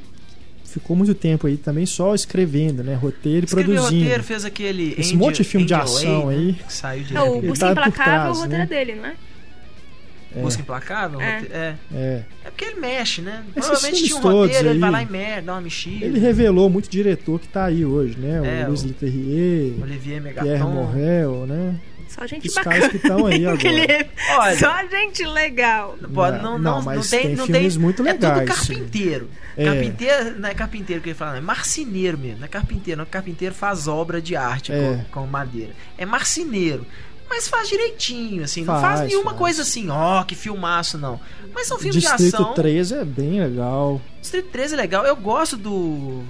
ficou muito tempo aí também só escrevendo, né? Roteiro e produzindo. roteiro, fez aquele Esse Angel- monte de filme de Angel ação A, aí. né, que saiu É, direto. o Ele Busca tá Implacável, trás, o roteiro né? é dele, não é? É. Busca Implacável? É. É. É. É porque ele mexe, né? Esses Provavelmente tinha um roteiro, ele aí, vai lá e mexe, dá uma mexida. Ele revelou muito diretor que tá aí hoje, né? É, o Luiz o- Leterrier, Olivier Pierre Megaton. Morrel, né? Só gente Os bacana. caras que estão aí agora. Olha. Só gente legal. Pô, Não, não, não, não, mas não tem, tem não filmes tem, muito É legais, tudo carpinteiro. É. Carpinteiro, não é carpinteiro que ele fala, não, é marceneiro mesmo. Não é carpinteiro, não. Carpinteiro faz obra de arte É. com, com madeira. É marceneiro. Mas faz direitinho, assim. não faz Faz, nenhuma faz. coisa assim, ó, que filmaço, não. Mas são filmes de Distrito ação. 13 é bem legal. Distrito 13 é legal. Eu gosto do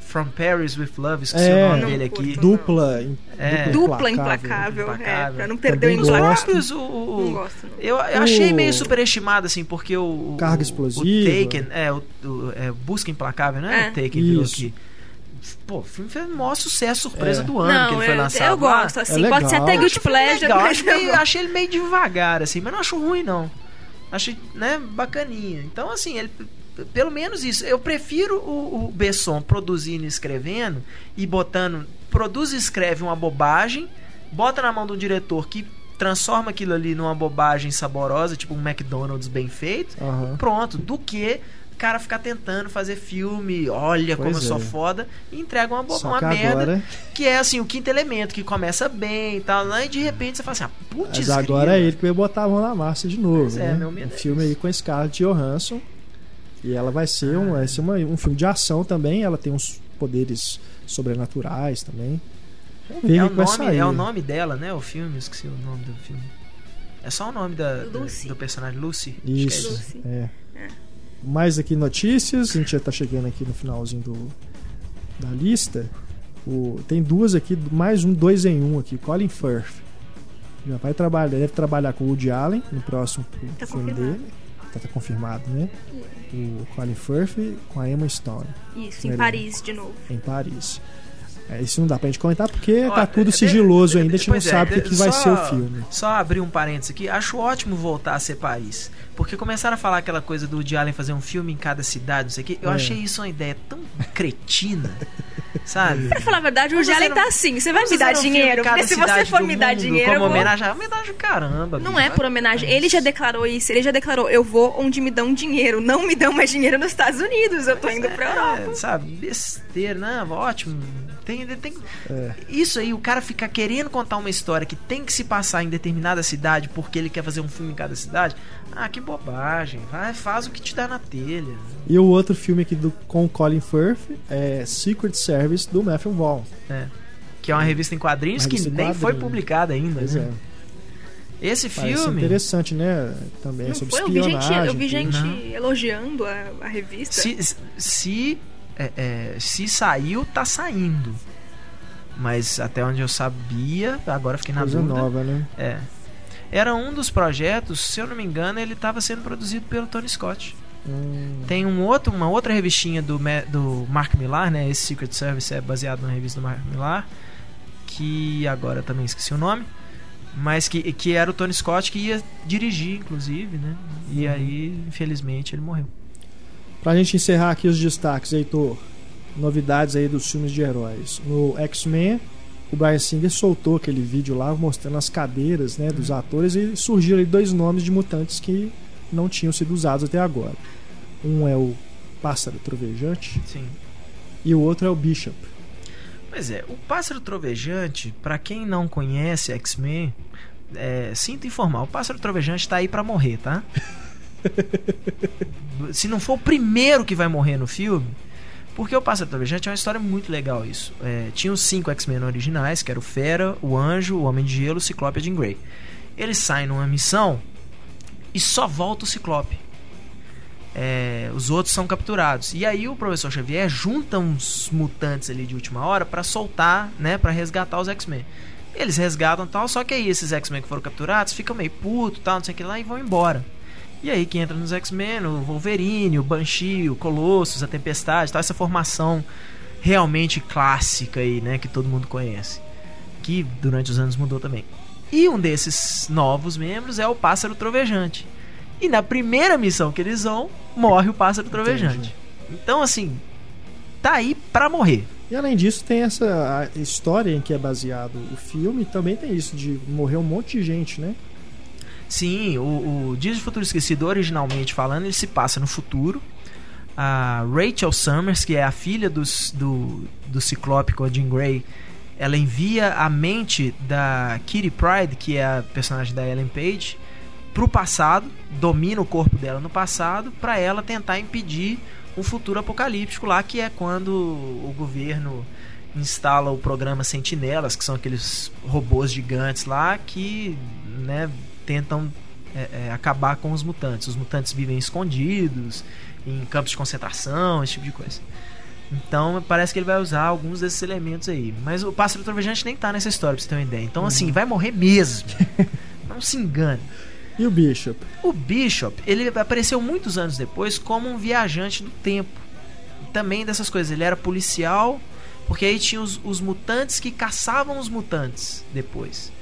From Paris with Love, esqueci É. o nome Não dele aqui. não. Dupla, É. Dupla implacável. implacável. É, pra não perder o Também gosto. implacável. próprios, o, o- Não gosto, não. eu, eu achei O- meio superestimado, assim, porque o. o- Carga o- explosiva. O Taken, é, o, o- é, Busca Implacável, né? É. O Taken Isso. aqui. Pô, o filme fez o maior sucesso, surpresa É. do ano Não, que ele foi eu, lançado. eu gosto, assim. É pode ser legal. até Eu Guilty Pleasure, legal, mas acho, eu achei ele meio devagar, assim, mas não acho ruim, não. Achei, né, bacaninha. Então, assim, ele. Pelo menos isso. Eu prefiro o, o Besson produzindo e escrevendo e botando. Produz e escreve uma bobagem, bota na mão do diretor que transforma aquilo ali numa bobagem saborosa, tipo um McDonald's bem feito, Aham. pronto, do que cara ficar tentando fazer filme, olha como eu Pois sou é. foda, e entrega uma, bo- Só uma que merda, agora- que é assim, o quinto elemento, que começa bem e tal, né? e de repente você fala assim, ah, putz, Mas agora grila. é ele que vai botar a mão na massa de novo. Pois é, né? meu medo um é filme aí com a Scarlett Johansson. E ela vai ser, um, vai ser uma- um filme de ação também. Ela tem uns poderes sobrenaturais também. Ver É o nome, é o nome dela, né? O filme, eu esqueci o nome do filme. É só o nome da, Lucy. do personagem Lucy. Acho que é Isso. Lucy. É. Mais aqui notícias. A gente já tá chegando aqui no finalzinho do, da lista. O, tem duas aqui, mais um dois em um aqui. Colin Firth. Já vai trabalhar, deve trabalhar com o Woody Allen no próximo Tá filme confirmado. dele. Tá, tá confirmado, né? O Colin Firth com a Emma Stone Isso, em. Paris de novo. em Paris. É, isso não dá pra gente comentar porque Ó, tá tudo de- sigiloso de- ainda, a gente não é, sabe o que, que vai só- ser o filme. Só abrir um parênteses aqui, acho ótimo voltar a ser Paris. Porque começaram a falar aquela coisa do Woody Allen fazer um filme em cada cidade, não sei o quê. Eu É. achei isso uma ideia tão cretina, sabe? Pra falar a verdade, o fazer um- tá assim. Você vai me dar um dinheiro. cada Porque se você cidade for do me dar mundo dinheiro, Como vou. homenagem, homenagem caramba. Não bicho. é por homenagem. Ele já declarou isso. Ele já declarou: eu vou onde me dão dinheiro. Não me dão mais dinheiro nos Estados Unidos. Eu tô indo pra Europa. É, sabe, besteira, não, ótimo. Tem, tem, É. Isso aí, o cara ficar querendo contar uma história que tem que se passar em determinada cidade porque ele quer fazer um filme em cada cidade. Ah, que bobagem. Vai, faz o que te dá na telha. E o outro filme aqui do, com o Colin Firth é Secret Service do Matthew Vaughn. É. Que é uma revista em quadrinhos que revista em nem foi publicada ainda. Pois né? é. Esse Parece filme. interessante, né? Também Não sobre foi? Eu vi gente, espionagem. eu vi gente Não. elogiando a, a revista. Se, se, é, é, se saiu, tá saindo. Mas até onde eu sabia, agora fiquei na Coisa dúvida. nova, né? É. Era um dos projetos, se eu não me engano, ele estava sendo produzido pelo Tony Scott. Hum, Tem um outro, uma outra revistinha do, do Mark Millar, né? Esse Secret Service é baseado na revista do Mark Millar, que agora também esqueci o nome, mas que, que era o Tony Scott que ia dirigir, inclusive, né? E aí, infelizmente, ele morreu. Pra gente encerrar aqui os destaques, Heitor. Novidades aí dos filmes de heróis. No X-Men, o Brian Singer soltou aquele vídeo lá mostrando as cadeiras né, dos atores e surgiram ali dois nomes de mutantes que não tinham sido usados até agora. Um é o Pássaro Trovejante Sim. e o outro é o Bishop. Pois é, o Pássaro Trovejante, pra quem não conhece X-Men, é, sinto informar, o Pássaro Trovejante tá aí pra morrer, tá? Se não for o primeiro que vai morrer no filme, porque o Pássaro Trovejante é uma história muito legal isso. É, tinha os cinco X-Men originais, que era o Fera, o Anjo, o Homem de Gelo, o Ciclope e a Jean Grey. Eles saem numa missão e só volta o Ciclope. É, os outros são capturados. E aí o professor Xavier junta uns mutantes ali de última hora pra soltar, né, Pra resgatar os X-Men. Eles resgatam tal, só que aí esses X-Men que foram capturados ficam meio puto, tal, não sei o que lá e vão embora. E aí que entra nos X-Men, o Wolverine, o Banshee, o Colossus, a Tempestade, tal, essa formação realmente clássica aí, né, que todo mundo conhece. Que durante os anos mudou também. E um desses novos membros é o Pássaro Trovejante. E na primeira missão que eles vão, morre o Pássaro Trovejante. Então, assim, tá aí pra morrer. E além disso, tem essa história em que é baseado o filme, também tem isso de morrer um monte de gente, né? Sim, o, o Dias de Futuro Esquecido, originalmente falando, ele se passa no futuro. A Rachel Summers, que é a filha dos, do, do Ciclope com a Jean Grey, ela envia a mente da Kitty Pride, que é a personagem da Ellen Page, pro passado, domina o corpo dela no passado, para ela tentar impedir um futuro apocalíptico lá, que é quando o governo instala o programa Sentinelas, que são aqueles robôs gigantes lá que né, tentam é, é, acabar com os mutantes. Os mutantes vivem escondidos, em campos de concentração, esse tipo de coisa. Então parece que ele vai usar alguns desses elementos aí. Mas o Pássaro Trovejante nem tá nessa história, pra você ter uma ideia. Então, assim, vai morrer mesmo. Não se engane. E o Bishop? O Bishop, ele apareceu muitos anos depois como um viajante do tempo. Também dessas coisas. Ele era policial, porque aí tinha os, os mutantes que caçavam os mutantes depois.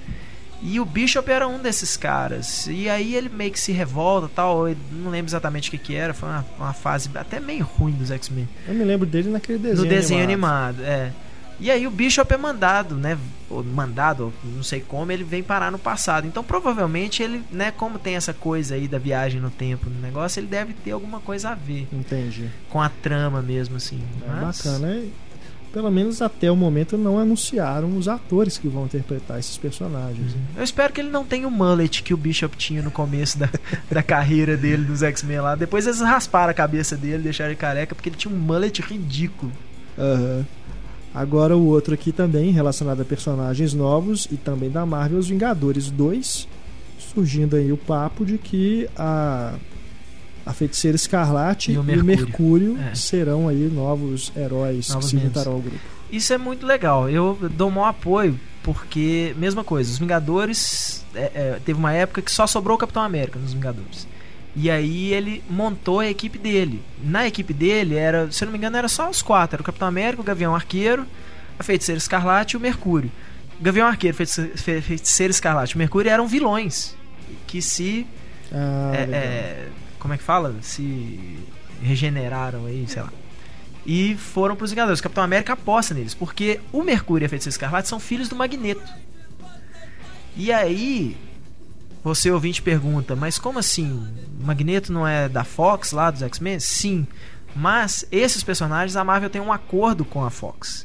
E o Bishop era um desses caras. E aí ele meio que se revolta tal. Eu não lembro exatamente o que, que era. Foi uma, uma fase até meio ruim dos X-Men. Eu me lembro dele naquele desenho. No desenho animado. animado, é. E aí o Bishop é mandado, né? Ou mandado, não sei como, ele vem parar no passado. Então provavelmente ele, né, como tem essa coisa aí da viagem no tempo no negócio, ele deve ter alguma coisa a ver Entendi. com a trama mesmo, assim. É Mas- bacana. Pelo menos até o momento não anunciaram os atores que vão interpretar esses personagens. né? Eu espero que ele não tenha o mullet que o Bishop tinha no começo da, da carreira dele nos X-Men lá. Depois eles rasparam a cabeça dele, deixaram ele careca, porque ele tinha um mullet ridículo. Aham. Agora o outro aqui também relacionado a personagens novos e também da Marvel, os Vingadores 2, surgindo aí o papo de que a a Feiticeira Escarlate E e o o Mercúrio. Mercúrio, É. serão aí novos heróis Novos que se juntarão ao grupo. Isso é muito legal. Eu dou maior apoio, porque, mesma coisa, os Vingadores. é, é, teve uma época que só sobrou o Capitão América nos Vingadores. E aí ele montou a equipe dele. Na equipe dele, era, se eu não me engano, era só os quatro: era o Capitão América, o Gavião Arqueiro, a Feiticeira Escarlate e o Mercúrio. Gavião Arqueiro, Feiticeira, Fe- Feiticeira Escarlate e o Mercúrio eram vilões que se. Ah, é, é, como é que fala? Se regeneraram aí, sei lá. E foram pros Vingadores. O Capitão América aposta neles, porque o Mercúrio e a Feiticeira Escarlate são filhos do Magneto. E aí, você ouvinte pergunta, mas como assim? O Magneto não é da Fox lá dos X-Men? Sim. Mas esses personagens, a Marvel tem um acordo com a Fox.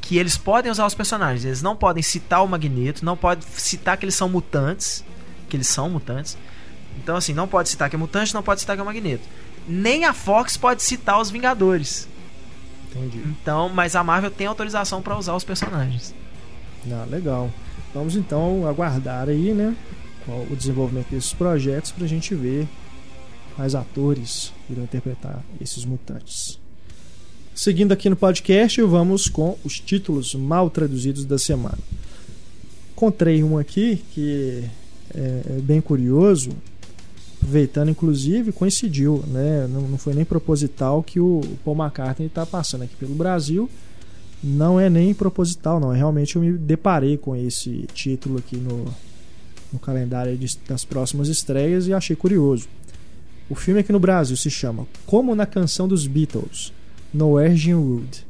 Que eles podem usar os personagens. Eles não podem citar o Magneto, não podem citar que eles são mutantes. Que eles são mutantes. Então, assim, não pode citar que é mutante, não pode citar que é Magneto. Nem a Fox pode citar os Vingadores. Entendi. Então, mas a Marvel tem autorização pra usar os personagens. Ah, legal. Vamos então aguardar aí, né? O desenvolvimento desses projetos pra gente ver quais atores irão interpretar esses mutantes. Seguindo aqui no podcast, vamos com os títulos mal traduzidos da semana. Encontrei um aqui que é, é bem curioso, aproveitando inclusive, coincidiu, né? não, não foi nem proposital que o Paul McCartney está passando aqui pelo Brasil. Não é nem proposital, não. É realmente eu me deparei com esse título aqui no, no calendário de- das próximas estreias e achei curioso. O filme aqui no Brasil se chama Como na Canção dos Beatles, Norwegian Wood.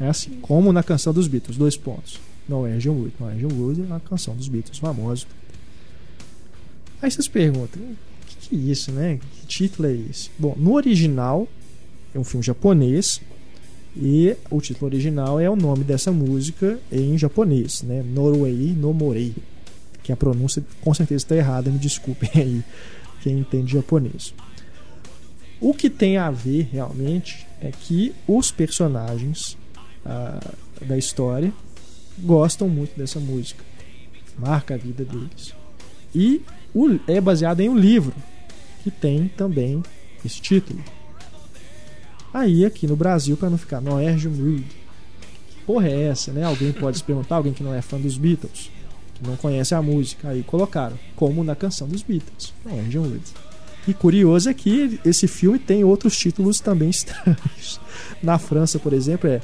É assim, como na canção dos Beatles, dois pontos. Norwegian Wood. Norwegian Wood é a canção dos Beatles, famoso. Aí vocês perguntam, o que, que é isso, né? Que título é esse? Bom, no original, é um filme japonês, e o título original é o nome dessa música em japonês, né? Norway no Morei. Que a pronúncia com certeza está errada, me desculpem aí quem entende japonês. O que tem a ver realmente é que os personagens ah, da história gostam muito dessa música, marca a vida deles. E é baseado em um livro que tem também esse título. Aí aqui no Brasil, para não ficar Noérgio. Que porra é essa, né? Alguém pode se perguntar, alguém que não é fã dos Beatles, que não conhece a música. Aí colocaram, como na canção dos Beatles, Noérgio Mood. E curioso é que esse filme tem outros títulos também estranhos. Na França, por exemplo, é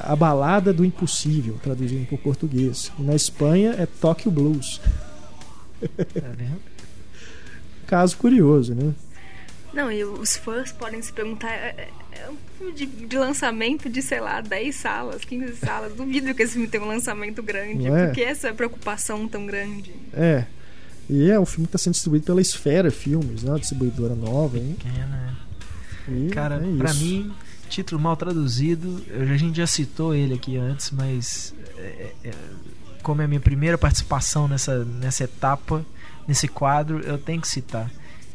A Balada do Impossível, traduzindo para o português. Na Espanha é Tokyo Blues. Tá vendo? Caso curioso, né? Não, e os fãs podem se perguntar. É, é- é um filme de, de lançamento de, sei lá, 10 salas, 15 salas. Duvido que esse filme tenha um lançamento grande. Não é? Por que essa preocupação tão grande? É. E é um filme que está sendo distribuído pela Esfera Filmes, né? Uma distribuidora nova, hein? É, né? E Cara, é pra isso. mim, título mal traduzido, a gente já citou ele aqui antes, mas é, é, como é a minha primeira participação nessa, nessa etapa, nesse quadro, eu tenho que citar.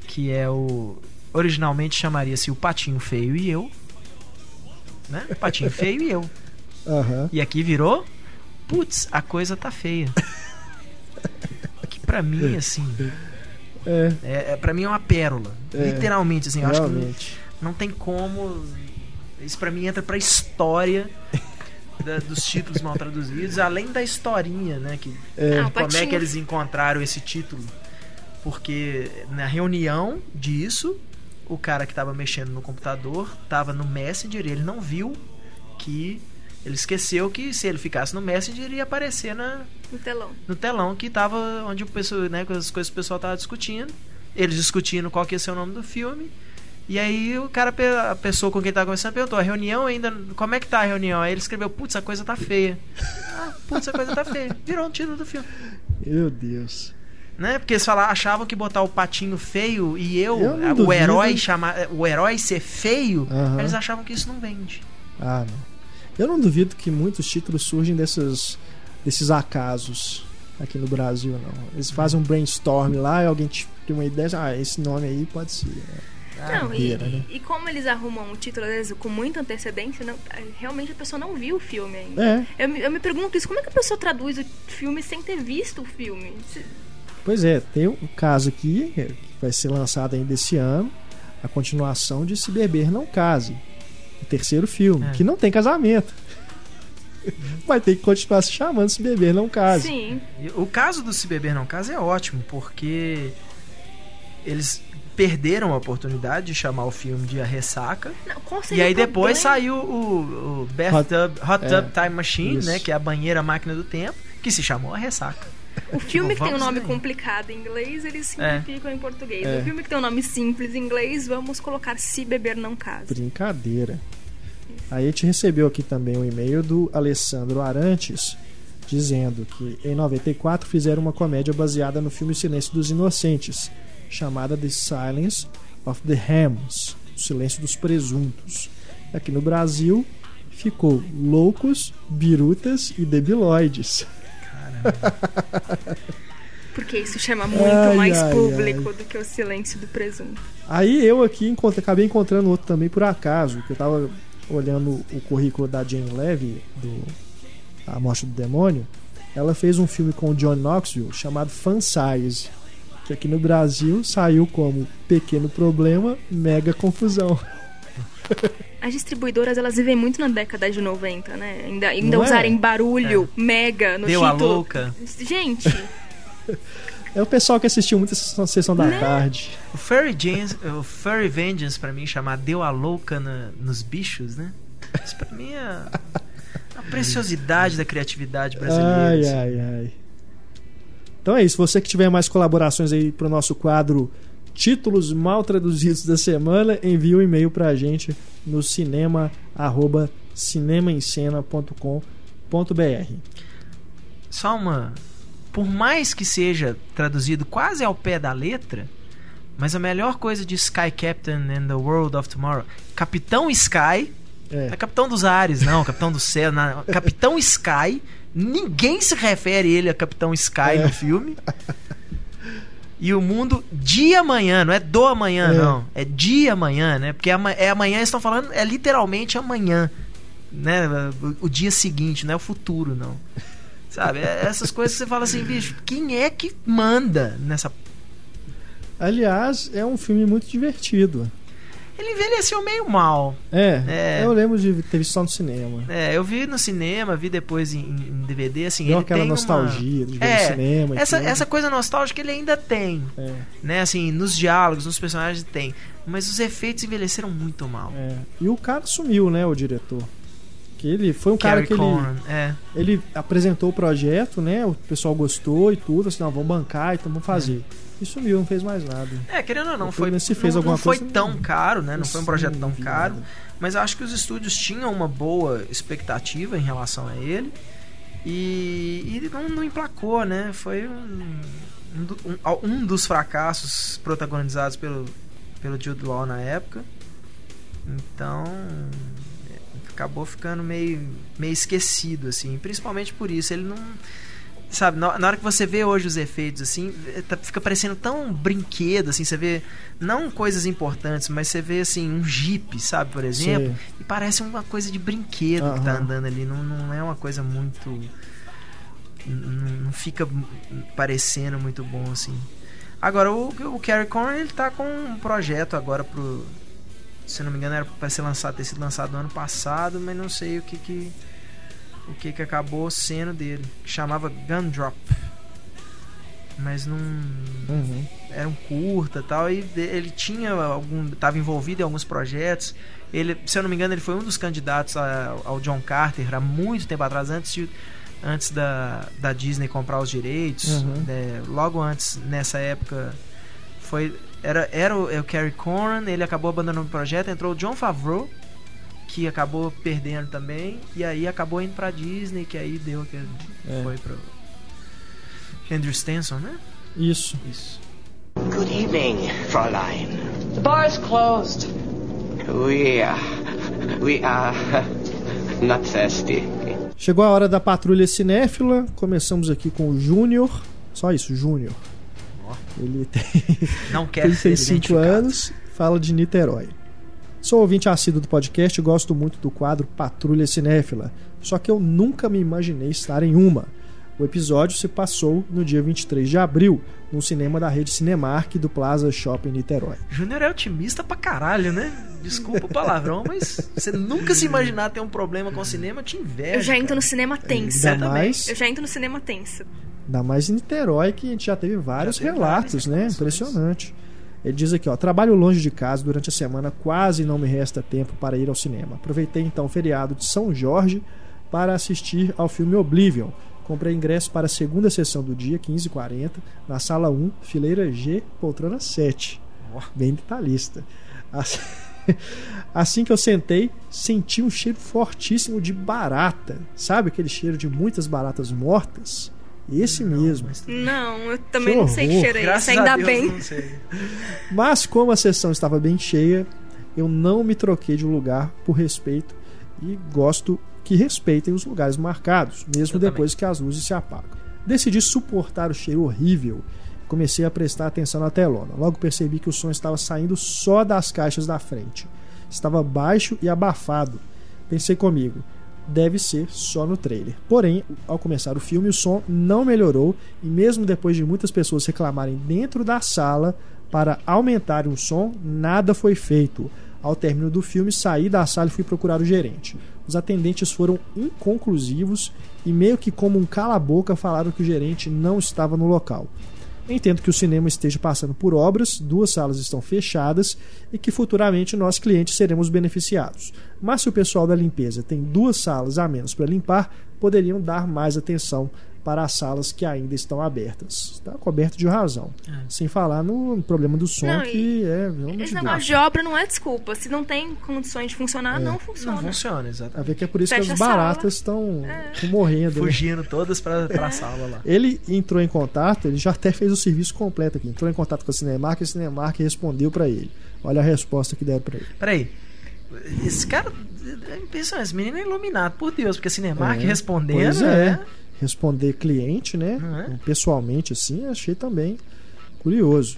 Que é o. Originalmente chamaria-se O Patinho Feio e Eu. Né? Patinho Feio e Eu. Aham. E aqui virou. Putz, a coisa tá feia. Que pra mim, assim. É, É, é, pra mim é uma pérola. É, Literalmente, assim. Eu acho que não- não tem como. Isso pra mim entra pra história da- dos títulos mal traduzidos, além da historinha, né? Que, É, Ah, como é que eles encontraram esse título? Porque na reunião disso, o cara que tava mexendo no computador tava no Messenger e ele não viu que. Ele esqueceu que se ele ficasse no Messenger ia aparecer na, No telão. no telão que tava onde o pessoal, né, com as coisas que o pessoal tava discutindo. Eles discutindo qual que ia ser o nome do filme. E aí o cara, a pessoa com quem tava conversando perguntou, a reunião ainda. Como é que tá a reunião? Aí ele escreveu, putz, a coisa tá feia. Ah, putz, a coisa tá feia. Virou um título do filme. Meu Deus. Né? Porque eles falavam, achavam que botar o patinho feio e eu, Eu o herói chamar. O herói ser feio, Aham. eles achavam que isso não vende. Ah, não. Eu não duvido que muitos títulos surgem desses, desses acasos aqui no Brasil, não. Eles fazem um brainstorm lá e alguém te- tem uma ideia, ah, esse nome aí pode ser. Não, e, né? e como eles arrumam o título, vezes, com muita antecedência, não- realmente a pessoa não viu o filme ainda. É, Eu, me- eu me pergunto isso, como é que a pessoa traduz o filme sem ter visto o filme? Se- pois é, tem um caso aqui é, que vai ser lançado ainda esse ano, a continuação de Se Beber Não Case, o terceiro filme, É. que não tem casamento. Vai ter que continuar se chamando Se Beber Não Case. Sim. O caso do Se Beber Não Casa é ótimo, porque eles perderam a oportunidade de chamar o filme de A Ressaca. Não, E aí depois saiu o, o Bathtub, Hot é, Tub Time Machine, isso. né? Que é a banheira máquina do tempo, que se chamou A Ressaca. O filme que tem um nome aí. complicado em inglês, eles simplificam em português. É. O filme que tem um nome simples em inglês, vamos colocar Se Beber Não Case. Brincadeira. Aí a gente recebeu aqui também um e-mail do Alessandro Arantes dizendo que em 94 fizeram uma comédia baseada no filme Silêncio dos Inocentes, chamada The Silence of the Hams, O Silêncio dos Presuntos. Aqui no Brasil ficou Loucos, Birutas e Debiloides. Porque isso chama muito Ai, mais ai, público ai. do que o silêncio do presunto. Aí eu aqui encontrei- acabei encontrando outro também por acaso, que eu tava olhando o currículo da Jane Levy, do A Morte do Demônio. Ela fez um filme com o John Knoxville chamado Fan Size, que aqui no Brasil saiu como Pequeno Problema, Mega Confusão. As distribuidoras, elas vivem muito na década de 90, né? Ainda, ainda Não é? usarem barulho, mega, no Deu a título. louca. Gente, É o pessoal que assistiu muito essa sessão da tarde. O Furry, James, o Furry Vengeance, pra mim, chamar Deu a louca na- nos bichos, né? Isso pra mim é a preciosidade da criatividade brasileira. Ai, assim. ai, ai. Então é isso. Você que tiver mais colaborações aí pro nosso quadro Títulos Mal Traduzidos da Semana, envie um e-mail pra gente no cinema arroba cinemaencena.com.br. Só uma. Por mais que seja traduzido quase ao pé da letra, mas a melhor coisa de Sky Captain and the World of Tomorrow, Capitão Sky, não é É. Capitão dos Ares, não, Capitão do Céu, não, Capitão Sky, ninguém se refere ele a Capitão Sky É. no filme. E o mundo de amanhã, não é do amanhã, É. não. É de amanhã, né? Porque é amanhã, eles estão falando, é literalmente amanhã. Né? O, o dia seguinte, não é o futuro, não. Sabe? É essas coisas que você fala assim, bicho, quem é que manda nessa. Aliás, é um filme muito divertido. Ele envelheceu meio mal. É, É. eu lembro de ter visto só no cinema. É, eu vi no cinema, vi depois em, em DVD, assim. Deu ele aquela tem uma- nostalgia de ver É, no cinema. Essa, essa coisa nostálgica ele ainda tem, É, né? Assim, nos diálogos, nos personagens tem. Mas os efeitos envelheceram muito mal. é. E o cara sumiu, né, o diretor. Que ele foi um cara Cary que ele, é. ele apresentou o projeto, né? O pessoal gostou e tudo, assim, não, vamos bancar, então vamos fazer. E sumiu, não fez mais nada. É, querendo ou não, foi, fez não, não foi coisa, tão não- caro, né? Não foi um projeto tão caro. nada. Mas acho que os estúdios tinham uma boa expectativa em relação a ele. E, e não, não emplacou, né? Foi um, um, um- dos fracassos protagonizados pelo, pelo Jude Law na época. Então é, acabou ficando meio, meio esquecido, assim. Principalmente por isso. Ele não. Sabe, na na hora que você vê hoje os efeitos, assim, é, tá- fica parecendo tão brinquedo, assim, você vê, não coisas importantes, mas você vê, assim, um jeep, sabe, por exemplo, Sei. e parece uma coisa de brinquedo que tá andando ali, não, não é uma coisa muito. Não, não fica parecendo muito bom assim. Agora, o, o Carrie Conan ele tá com um projeto agora pro. Se não me engano, era pra ser lançado, ter sido lançado no ano passado, mas não sei o que que. O que que acabou sendo dele. Que chamava Gundrop. Mas não Uhum. era um curta tal, e ele tinha algum. estava envolvido em alguns projetos. Ele, se eu não me engano, ele foi um dos candidatos a- ao John Carter há muito tempo atrás, antes, de, antes da, da Disney comprar os direitos. Uhum. né, logo antes, nessa época, foi era era o, é o Kerry Coran, ele acabou abandonando o projeto, entrou o John Favreau, que acabou perdendo também, e aí acabou indo pra Disney, que aí deu que É. foi pro Andrew Stanson, né? Isso. Isso. Good evening, Fräulein. The bar is closed. We are. We are. Not thirsty. Chegou a hora da patrulha cinéfila. Começamos aqui com o Júnior. Só isso, Júnior. Ele tem Não quer ser 35 identificado. anos, fala de Niterói. Sou ouvinte assíduo do podcast e gosto muito do quadro Patrulha Cinéfila, só que eu nunca me imaginei estar em uma. O episódio se passou no dia 23 de abril, no cinema da rede Cinemark do Plaza Shopping Niterói. Júnior é otimista pra caralho, né? Desculpa o palavrão, mas você nunca se imaginar ter um problema com o cinema, eu te invejo. Eu já entro cara. no cinema tensa. Ainda mais, Eu já entro no cinema tensa. ainda mais em Niterói, que a gente já teve vários Já teve relatos, várias né? Impressionante. Ele diz aqui, ó, trabalho longe de casa durante a semana, quase não me resta tempo para ir ao cinema. Aproveitei então o feriado de São Jorge para assistir ao filme Oblivion. Comprei ingresso para a segunda sessão do dia, 15h40, na sala 1, fileira G, poltrona 7. Bem detalhista. Assim, assim que eu sentei, senti um cheiro fortíssimo de barata. Sabe aquele cheiro de muitas baratas mortas? Esse mesmo. Mas, Não, eu também Que não sei que cheiro é esse, a ainda Deus, bem. não sei. Mas como a sessão estava bem cheia, eu não me troquei de lugar por respeito e gosto que respeitem os lugares marcados, mesmo Eu depois que as luzes se apagam. Decidi suportar o cheiro horrível e comecei a prestar atenção na telona. Logo percebi que o som estava saindo só das caixas da frente. Estava baixo e abafado. Pensei comigo, deve ser só no trailer. Porém, ao começar o filme, o som não melhorou e mesmo depois de muitas pessoas reclamarem dentro da sala para aumentar o som, nada foi feito. Ao término do filme, saí da sala e fui procurar o gerente. Os atendentes foram inconclusivos e meio que como um cala-boca falaram que o gerente não estava no local. Entendo que o cinema esteja passando por obras, duas salas estão fechadas e que futuramente nós clientes seremos beneficiados. Mas se o pessoal da limpeza tem duas salas a menos para limpar, poderiam dar mais atenção para as salas que ainda estão abertas. Está coberto de razão. Sem falar no problema do som, Não, que é. Esse negócio de obra não é desculpa. Se não tem condições de funcionar, não funciona. Não funciona, A exatamente. ver que é por isso que Fecha as a sala. baratas estão estão morrendo. né? Fugindo todas pra, pra sala lá. Ele entrou em contato, ele já até fez o serviço completo aqui. Entrou em contato com a Cinemark e a Cinemark respondeu para ele. Olha a resposta que deram para ele. Peraí. Esse cara. É impressionante. Esse menino é iluminado, por Deus, porque a Cinemark É, respondendo. Pois é. né? Responder cliente, né? É? Pessoalmente, assim, achei também curioso.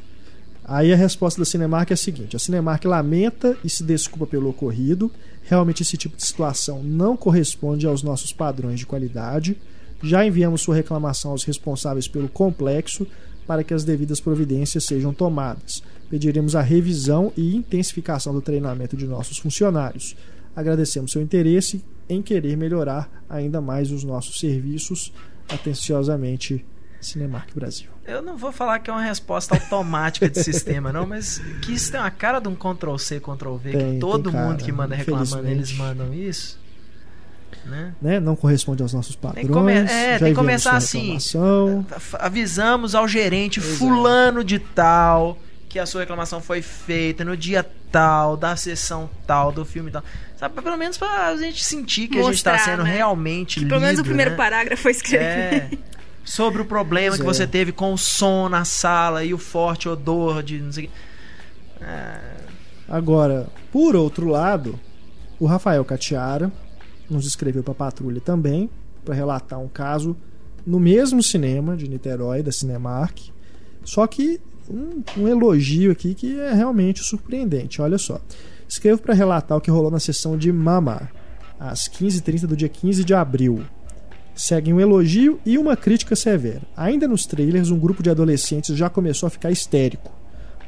Aí a resposta da Cinemark é a seguinte: a Cinemark lamenta e se desculpa pelo ocorrido. Realmente esse tipo de situação não corresponde aos nossos padrões de qualidade. Já enviamos sua reclamação aos responsáveis pelo complexo para que as devidas providências sejam tomadas. Pediremos a revisão e intensificação do treinamento de nossos funcionários. Agradecemos seu interesse em querer melhorar ainda mais os nossos serviços. Atenciosamente, Cinemark Brasil. Eu não vou falar que é uma resposta automática de sistema, não, mas que isso tem uma cara de um Ctrl-C, Ctrl-V, Tem, que todo tem cara, mundo que manda reclamando, eles mandam isso. Né? Né? Não corresponde aos nossos padrões. que come- é, tem que começar assim. F- Avisamos ao gerente Pois é. fulano de tal que a sua reclamação foi feita no dia tal, da sessão tal, do filme tal. Sabe, pelo menos pra gente sentir que a gente tá Mostrar, sendo né? realmente Que pelo menos o lido, primeiro né? parágrafo foi escrito. É. Sobre o problema Pois que é. você teve com o som na sala e o forte odor de não sei o que. Agora, por outro lado, o Rafael Catiara nos escreveu para a patrulha também para relatar um caso no mesmo cinema de Niterói, da Cinemark. Só que um, um elogio aqui que é realmente surpreendente. Olha só. Escrevo para relatar o que rolou na sessão de Mama, às 15h30 do dia 15 de abril. Segue um elogio e uma crítica severa. Ainda nos trailers, um grupo de adolescentes já começou a ficar histérico.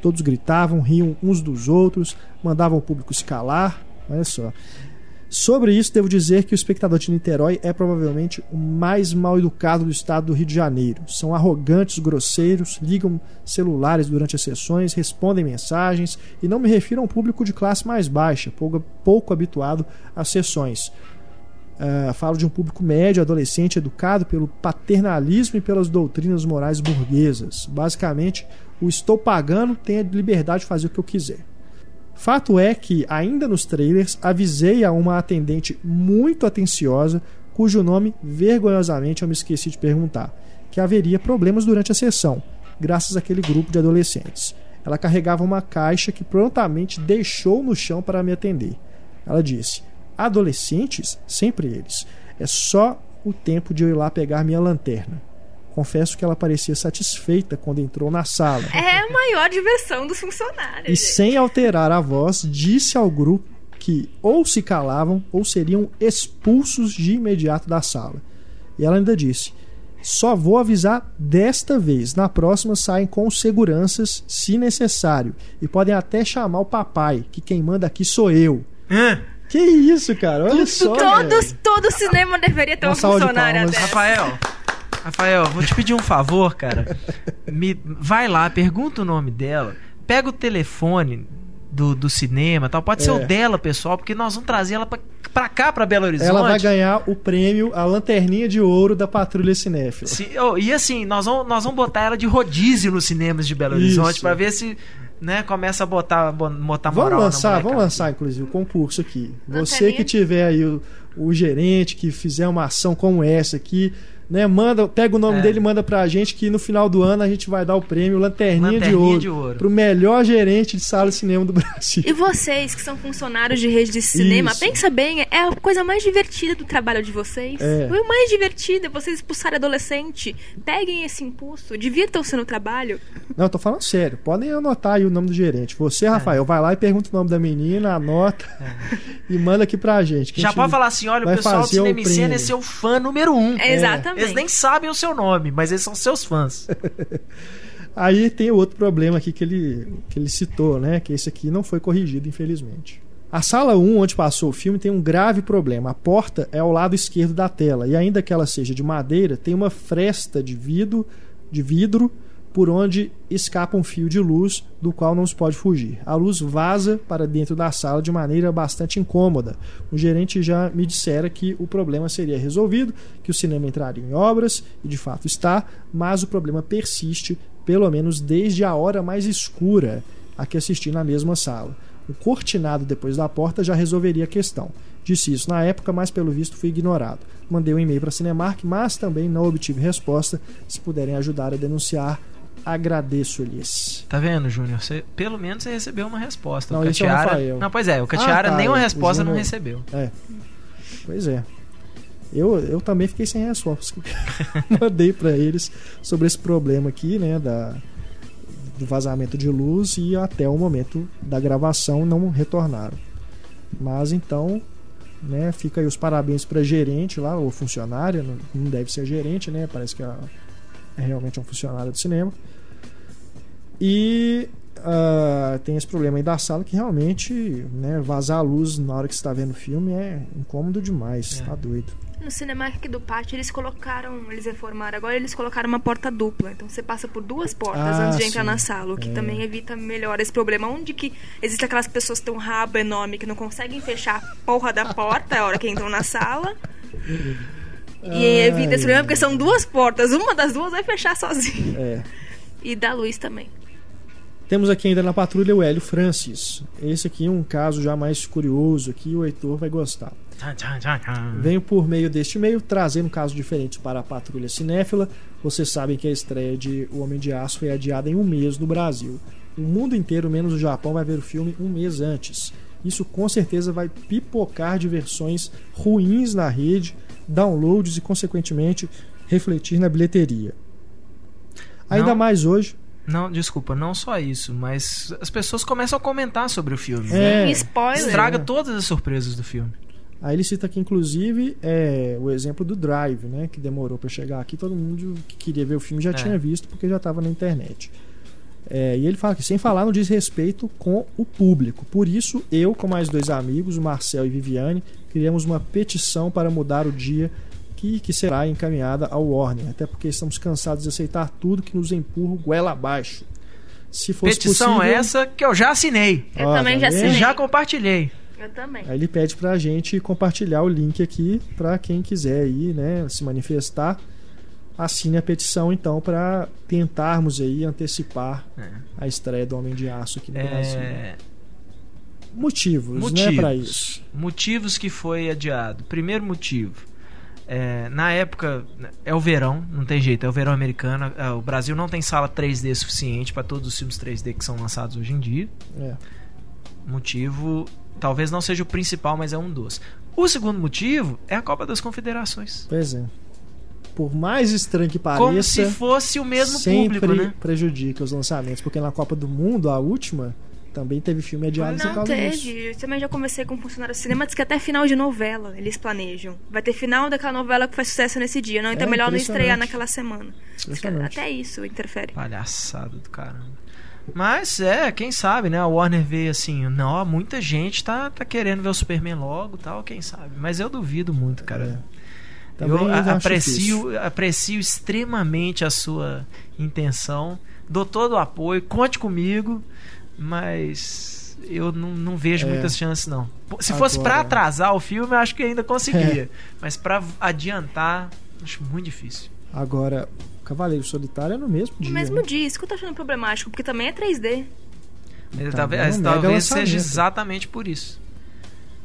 Todos gritavam, riam uns dos outros, mandavam o público se calar. Olha só. Sobre isso, devo dizer que o espectador de Niterói é provavelmente o mais mal educado do estado do Rio de Janeiro. São arrogantes, grosseiros, ligam celulares durante as sessões, respondem mensagens e não me refiro a um público de classe mais baixa, pouco, pouco habituado às sessões. Ah, falo de um público médio, adolescente, educado pelo paternalismo e pelas doutrinas morais burguesas. Basicamente, o estou pagando tem a liberdade de fazer o que eu quiser. Fato é que, ainda nos trailers, avisei a uma atendente muito atenciosa, cujo nome vergonhosamente eu me esqueci de perguntar, que haveria problemas durante a sessão, graças àquele grupo de adolescentes. Ela carregava uma caixa que prontamente deixou no chão para me atender. Ela disse: Adolescentes? Sempre eles. É só o tempo de eu ir lá pegar minha lanterna. Confesso que ela parecia satisfeita quando entrou na sala. É a maior diversão dos funcionários. E gente. sem alterar a voz, disse ao grupo que ou se calavam ou seriam expulsos de imediato da sala. E ela ainda disse: Só vou avisar desta vez. Na próxima saem com seguranças, se necessário. E podem até chamar o papai, que quem manda aqui sou eu. Hã? Que isso, cara? Olha só. Todos, todo cinema deveria ter Uma uma de funcionária palmas. dessa. Rafael, Rafael, vou te pedir um favor, cara. Me, vai lá, pergunta o nome dela, pega o telefone do, do cinema, tal. Pode ser É. o dela, pessoal, porque nós vamos trazer ela pra, pra cá, pra Belo Horizonte. Ela vai ganhar o prêmio, a lanterninha de ouro da Patrulha Cinéfila. Se- oh, e assim, nós vamos, nós vamos botar ela de rodízio nos cinemas de Belo Horizonte Isso. pra ver se né, começa a botar, bo- botar Vamos moral na lançar, vamos lançar, inclusive, o concurso aqui. Você que tiver aí o, o gerente que fizer uma ação como essa aqui, né? Manda, pega o nome É. dele e manda pra gente que no final do ano a gente vai dar o prêmio Lanterninha, de, Lanterninha ouro, de Ouro. pro melhor gerente de sala de cinema do Brasil. E vocês que são funcionários de rede de cinema, Isso. pensa bem, é a coisa mais divertida do trabalho de vocês. É. O mais divertido é vocês expulsarem adolescente. Peguem esse impulso, divirtam-se no trabalho. Não, eu tô falando sério. Podem anotar aí o nome do gerente. Você, Rafael, vai lá e pergunta o nome da menina, anota e manda aqui pra gente. Já gente pode falar assim, olha, o pessoal do Cinema em Cena é seu fã número um. É, exatamente. Eles nem sabem o seu nome, mas eles são seus fãs. Aí tem outro problema aqui que ele, que ele citou, né? Que esse aqui não foi corrigido, infelizmente. A sala 1, onde passou o filme, tem um grave problema. A porta é ao lado esquerdo da tela, e ainda que ela seja de madeira, tem uma fresta de vidro, de vidro por onde escapa um fio de luz do qual não se pode fugir. A luz vaza para dentro da sala de maneira bastante incômoda. O gerente já me dissera que o problema seria resolvido, que o cinema entraria em obras, e de fato está, mas o problema persiste, pelo menos desde a hora mais escura a que assisti na mesma sala. O cortinado depois da porta já resolveria a questão. Disse isso na época, mas pelo visto fui ignorado. Mandei um e-mail para a Cinemark, mas também não obtive resposta. Se puderem ajudar a denunciar, agradeço-lhes. Tá vendo, Júnior? Você, pelo menos você recebeu uma resposta. Não, o é Catiara. Rafael. não, pois é, o Catiara Ah, tá, nenhuma é, resposta não Júnior- recebeu. É. Pois é. Eu, eu também fiquei sem resposta. Mandei para eles sobre esse problema aqui, né, da, do vazamento de luz e até o momento da gravação não retornaram. Mas então, né, fica aí os parabéns para gerente lá, ou funcionária, não, não deve ser gerente, né? Parece que é, é realmente um funcionário do cinema. E ah, tem esse problema aí da sala que realmente, né, vazar a luz na hora que você está vendo o filme é incômodo demais, É. tá doido. No Cinemark do Pátio, eles colocaram, eles reformaram agora, eles colocaram uma porta dupla. Então você passa por duas portas Ah, antes de entrar sim. na sala, o que É. também evita melhor esse problema. Onde que existem aquelas pessoas que têm um rabo enorme que não conseguem fechar a porra da porta a hora que entram na sala. E evita esse problema porque são duas portas, uma das duas vai fechar sozinha. É. E da luz também. Temos aqui ainda na patrulha o Hélio Francis. Esse aqui é um caso já mais curioso aqui, o Heitor vai gostar. Venho por meio deste meio trazendo casos diferentes para a patrulha cinéfila. Vocês sabem que a estreia de O Homem de Aço foi adiada em um mês no Brasil. O mundo inteiro, menos o Japão, vai ver o filme um mês antes. Isso com certeza vai pipocar de versões ruins na rede, downloads e, consequentemente, refletir na bilheteria. Ainda Não. mais hoje. Não, desculpa, não só isso, mas as pessoas começam a comentar sobre o filme. É. Sim, spoiler. Estraga todas as surpresas do filme. Aí ele cita aqui, inclusive, é, o exemplo do Drive, né? Que demorou para chegar aqui. Todo mundo que queria ver o filme já É. tinha visto porque já estava na internet. É, e ele fala que, sem falar no desrespeito com o público. Por isso, eu, com mais dois amigos, o Marcel e Viviane, criamos uma petição para mudar o dia que, que será encaminhada ao Warner. Até porque estamos cansados de aceitar tudo que nos empurra o goela abaixo. Se fosse Petição possível, essa que eu já assinei. Eu Ó, também já vendo? assinei. Já compartilhei. Eu também. Aí ele pede pra gente compartilhar o link aqui pra quem quiser aí, né, se manifestar. Assine a petição então pra tentarmos aí antecipar É. a estreia do Homem de Aço aqui no Brasil. É, Motivos, motivos, né, pra isso. motivos que foi adiado. Primeiro motivo, é, na época é o verão, não tem jeito, é o verão americano. é, o Brasil não tem sala 3D suficiente para todos os filmes 3D que são lançados hoje em dia. É. Motivo, talvez não seja o principal, mas é um dos. O segundo motivo é a Copa das Confederações. Pois é. Por mais estranho que pareça, Como se fosse o mesmo sempre público, né? prejudica os lançamentos, porque na Copa do Mundo, a última, também teve filme adiado por Não disso. teve. Eu também já conversei com um funcionário do cinema, diz que até final de novela eles planejam. Vai ter final daquela novela que faz sucesso nesse dia. Não, então É é melhor não estrear naquela semana. Até isso interfere. Palhaçada do caramba. Mas é, quem sabe, né? A Warner vê assim, não, muita gente tá, tá querendo ver o Superman logo tal, quem sabe. Mas eu duvido muito, cara. Também eu aprecio, aprecio extremamente a sua intenção. Dou todo o apoio, conte comigo, mas eu não, não vejo É. muitas chances, não. Se fosse pra Agora- atrasar o filme, eu acho que ainda conseguia. É. Mas pra adiantar, acho muito difícil. Agora, Cavaleiro Solitário é no mesmo dia. No mesmo né? dia, isso que eu tô achando problemático, porque também é 3D. Mas Tá talvez? Mega talvez seja exatamente por isso.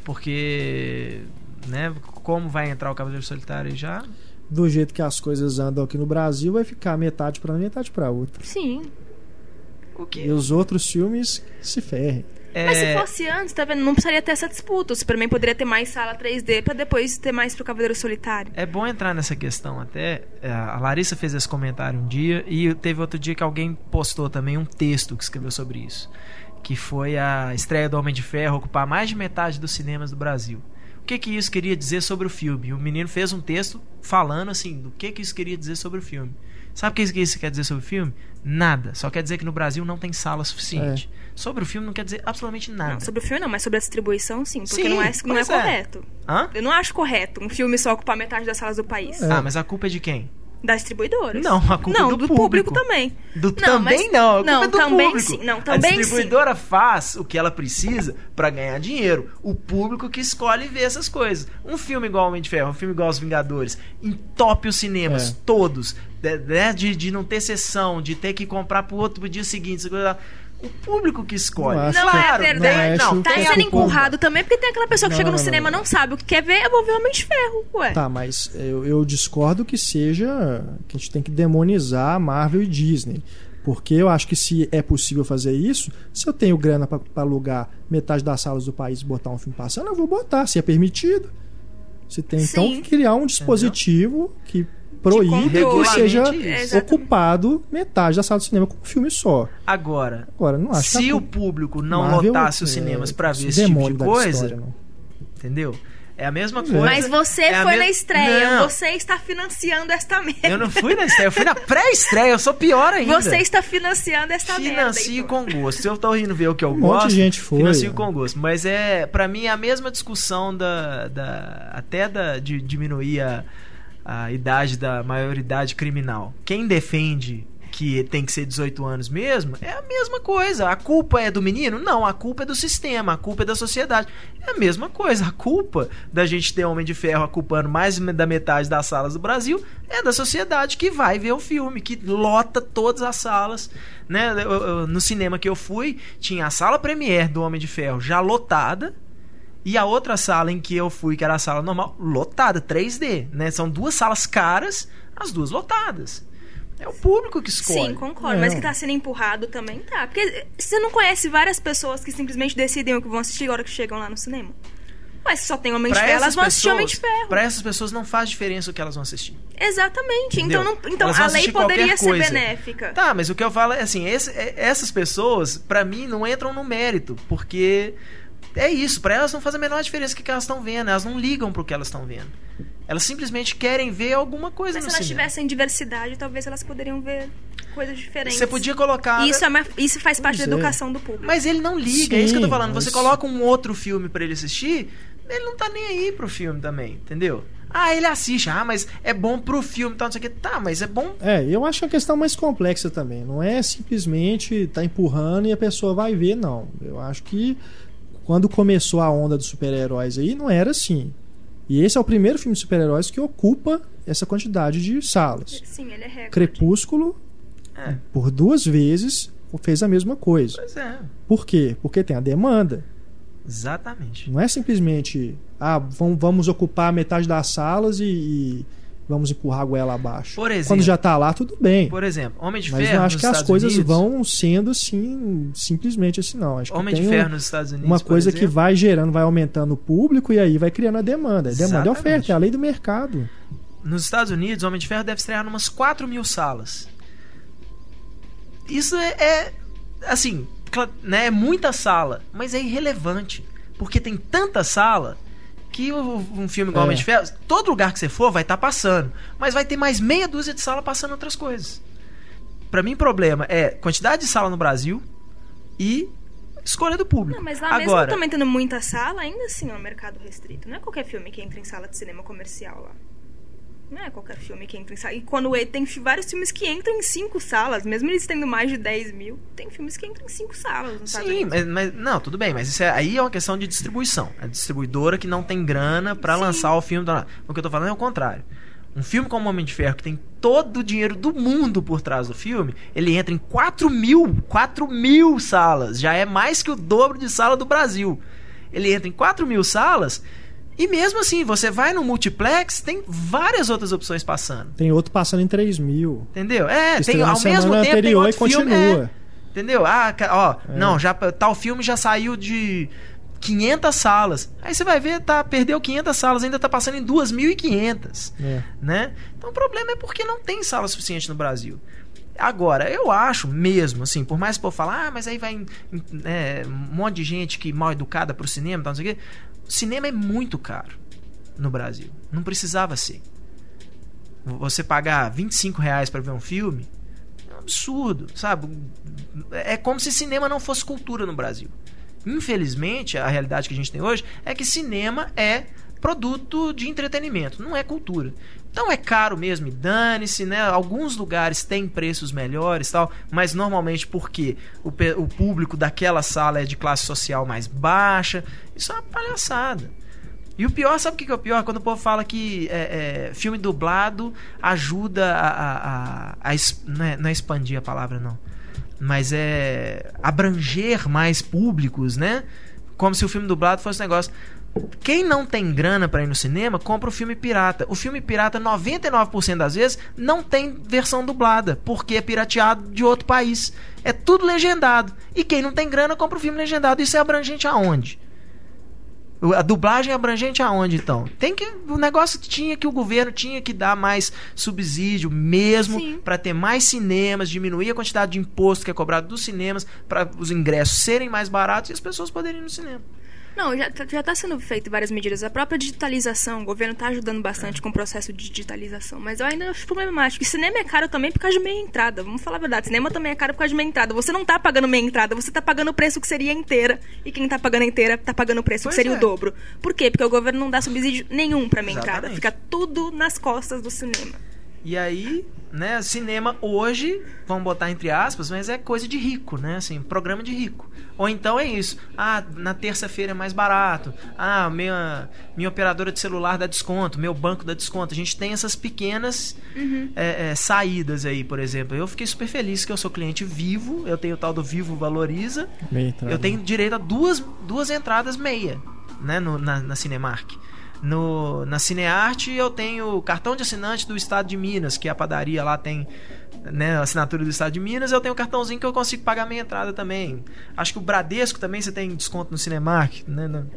Porque, né, como vai entrar o Cavaleiro Solitário aí já? Do jeito que as coisas andam aqui no Brasil, vai ficar metade pra um metade pra outra. Sim. O que? E os outros filmes se ferrem. Mas se É, fosse antes, tá vendo? Não precisaria ter essa disputa. O Superman poderia ter mais sala 3D pra depois ter mais pro Cavaleiro Solitário. é bom entrar nessa questão até. é, A Larissa fez esse comentário um dia e teve outro dia que alguém postou também um texto que escreveu sobre isso. Que foi a estreia do Homem de Ferro ocupar mais de metade dos cinemas do Brasil. O que que isso queria dizer sobre o filme? O menino fez um texto falando assim do que que isso queria dizer sobre o filme. Sabe o que isso quer dizer sobre o filme? Nada. Só quer dizer que no Brasil não tem sala suficiente. Sobre o filme não quer dizer absolutamente nada. Não, sobre o filme não, mas sobre a distribuição sim, porque Sim, não é, não é é. correto. Hã? Eu não acho correto um filme só ocupar metade das salas do país. É. Ah, mas a culpa é de quem? Das distribuidoras. Não, a culpa é não, do do público. também. Do, Não, também mas- não, a culpa não, é do também público. sim, não, a também distribuidora faz o que ela precisa pra ganhar dinheiro. O público que escolhe ver essas coisas. Um filme igual Homem de Ferro, um filme igual Os Vingadores, entope os cinemas É. todos, de, né, de, de não ter sessão, de ter que comprar pro outro pro dia seguinte. essa coisa lá. O público que escolhe. Não acho Não é verdade. não acho Não, tá é sendo culpa. empurrado também, porque tem aquela pessoa que Não, chega no cinema não. não sabe o que quer ver, eu vou ver Homem de Ferro, ué. Tá, mas eu, eu discordo que seja. que a gente tem que demonizar a Marvel e Disney. Porque eu acho que se é possível fazer isso, se eu tenho grana pra pra alugar metade das salas do país e botar um filme passando, eu vou botar, se é permitido. Se tem então Sim. que criar um dispositivo que proíbe que seja. Exatamente. ocupado metade da sala do cinema com um filme só. Agora, Agora, não acho que se a o público não Marvel, lotasse os é, cinemas pra ver esse tipo de coisa, história, não. entendeu? É a mesma é. coisa. Mas você É foi me- na estreia, Não. você está financiando esta merda. Eu não fui na estreia, eu fui na pré-estreia, eu sou pior ainda. Você está financiando esta merda. Financio Heitor. com gosto. Se eu tô indo ver o que eu Um monte gosto, de gente foi, financio com gosto. Mas é, para mim, é a mesma discussão da, da até da, de diminuir a, a idade da maioridade criminal. Quem defende que tem que ser 18 anos mesmo, é a mesma coisa. A culpa é do menino? Não, a culpa é do sistema, a culpa é da sociedade. É a mesma coisa. A culpa da gente ter Homem de Ferro ocupando mais da metade das salas do Brasil é da sociedade que vai ver o filme, que lota todas as salas. Né? Eu- eu- no cinema que eu fui, tinha a sala Premiere do Homem de Ferro já lotada. E a outra sala em que eu fui, que era a sala normal, lotada, 3D, né? São duas salas caras, as duas lotadas. É o público que escolhe. Sim, concordo. É. Mas que tá sendo empurrado também tá. Porque você não conhece várias pessoas que simplesmente decidem o que vão assistir a hora que chegam lá no cinema. Mas se só tem Homem de Ferro, elas vão assistir Homem de Ferro. pra essas pessoas não faz diferença o que elas vão assistir. Exatamente. Entendeu? Então, não- então a lei poderia ser benéfica. Tá, mas o que eu falo é assim, esse- é- essas pessoas, pra mim, não entram no mérito, porque é isso, pra elas não faz a menor diferença o que que elas estão vendo, elas não ligam pro que elas estão vendo. Elas simplesmente querem ver alguma coisa Mas se no elas cinema. tivessem diversidade, talvez elas poderiam ver coisas diferentes. Você podia colocar. Isso, é uma- isso faz parte Pois da é. educação do público. Mas ele não liga, é isso que eu tô Sim, falando. Você coloca um outro filme pra ele assistir, ele não tá nem aí pro filme também, entendeu? Ah, ele assiste, ah, mas é bom pro filme, tal, não sei o que. Tá, mas é bom. É, eu acho que é uma questão mais complexa também. Não é simplesmente tá empurrando e a pessoa vai ver, não. Eu acho que Quando começou a onda dos super-heróis aí, não era assim. E esse é o primeiro filme de super-heróis que ocupa essa quantidade de salas. Sim, ele é recorde. Crepúsculo, É. por duas vezes, fez a mesma coisa. Pois é. Por quê? Porque tem a demanda. Exatamente. Não é simplesmente, ah, vamos, vamos ocupar metade das salas e, e vamos empurrar a goela abaixo. Por exemplo- Quando já tá lá, tudo bem. Por exemplo, Homem de Mas Ferro não acho que as Estados coisas Unidos, vão sendo assim, simplesmente assim, não. Acho que Homem de tem um- Ferro nos Estados Unidos, uma coisa que vai gerando, vai aumentando o público e aí vai criando a demanda. A demanda é oferta, é a lei do mercado. Nos Estados Unidos, Homem de Ferro deve estrear umas 4 mil salas. Isso é, é, assim, né, é muita sala, mas é irrelevante. Porque tem tanta sala que um filme igual É. Homem de Ferro, todo lugar que você for vai estar passando. Mas vai ter mais meia dúzia de sala passando outras coisas. Pra mim, o problema é quantidade de sala no Brasil e escolha do público. Não, mas lá mesmo Agora, também tendo muita sala, ainda assim é um mercado restrito. Não é qualquer filme que entra em sala de cinema comercial lá. Não é qualquer filme que entra em sala. E quando tem vários filmes que entram em cinco salas, mesmo eles tendo mais de 10 mil, tem filmes que entram em cinco salas. Estados Sim, mas, mas- não, tudo bem, mas isso é, aí é uma questão de distribuição. A distribuidora que não tem grana pra Sim. lançar o filme. Da... O que eu tô falando é o contrário. Um filme como Homem de Ferro, que tem todo o dinheiro do mundo por trás do filme, ele entra em 4 mil, 4 mil salas. Já é mais que o dobro de sala do Brasil. Ele entra em 4 mil salas. E mesmo assim, você vai no multiplex, tem várias outras opções passando. Tem outro passando em 3 mil. Entendeu? É, tem ao mesmo tempo tem anterior outro e filme. continua. é, entendeu? Ah, ó, não, já tal filme já saiu de 500 salas. Aí você vai ver, tá, perdeu 500 salas, ainda tá passando em 2.500, É. né? Então o problema é porque não tem sala suficiente no Brasil. Agora, eu acho mesmo, assim, por mais que povo fale, ah, mas aí vai em- em- é, um monte de gente que mal educada pro cinema, tal, não sei o quê. Cinema é muito caro no Brasil. Não precisava ser. Você pagar 25 reais pra ver um filme é um absurdo, sabe? É como se cinema não fosse cultura no Brasil. Infelizmente, a realidade que a gente tem hoje é que cinema é produto de entretenimento, não é cultura. Então é caro mesmo, dane-se, né? Alguns lugares têm preços melhores tal, mas normalmente porque o, o público daquela sala é de classe social mais baixa. Isso é uma palhaçada. E o pior, sabe o que é o pior? Quando o povo fala que é, é, filme dublado ajuda a. a, a- a não, é, não é expandir a palavra, não. Mas é. abranger mais públicos, né? Como se o filme dublado fosse um negócio. Quem não tem grana pra ir no cinema, compra o filme pirata. O filme pirata, 99% das vezes, não tem versão dublada, porque é pirateado de outro país. É tudo legendado. E quem não tem grana, compra o filme legendado. Isso é abrangente aonde? A dublagem é abrangente aonde, então? Tem que. O negócio tinha que o governo tinha que dar mais subsídio mesmo para ter mais cinemas, diminuir a quantidade de imposto que é cobrado dos cinemas, para os ingressos serem mais baratos e as pessoas poderem ir no cinema. Não, já, tá- já tá sendo feito várias medidas. A própria digitalização, o governo tá ajudando bastante É. com o processo de digitalização. Mas eu ainda acho problemático. E cinema é caro também por causa de meia entrada. Vamos falar a verdade. Cinema também é caro por causa de meia entrada. Você não tá pagando meia entrada, você tá pagando o preço que seria inteira. E quem tá pagando inteira tá pagando o preço Pois que seria é. o dobro. Por quê? Porque o governo não dá subsídio nenhum pra meia entrada. Exatamente. Fica tudo nas costas do cinema. E aí, né, cinema hoje, vamos botar entre aspas, mas é coisa de rico, né? Assim, programa de rico. Ou então é isso. Ah, na terça-feira é mais barato. Ah, minha, minha operadora de celular dá desconto, meu banco dá desconto. A gente tem essas pequenas é, é, saídas aí, por exemplo. Eu fiquei super feliz que eu sou cliente vivo, eu tenho o tal do Vivo Valoriza. Eu tenho direito a duas, duas entradas meia, né, no- na, na Cinemark. No, na Cinearte eu tenho cartão de assinante do Estado de Minas, que a padaria lá tem né, assinatura do Estado de Minas, eu tenho um cartãozinho que eu consigo pagar meia entrada também. Acho que o Bradesco também você tem desconto no Cinemark, né? no-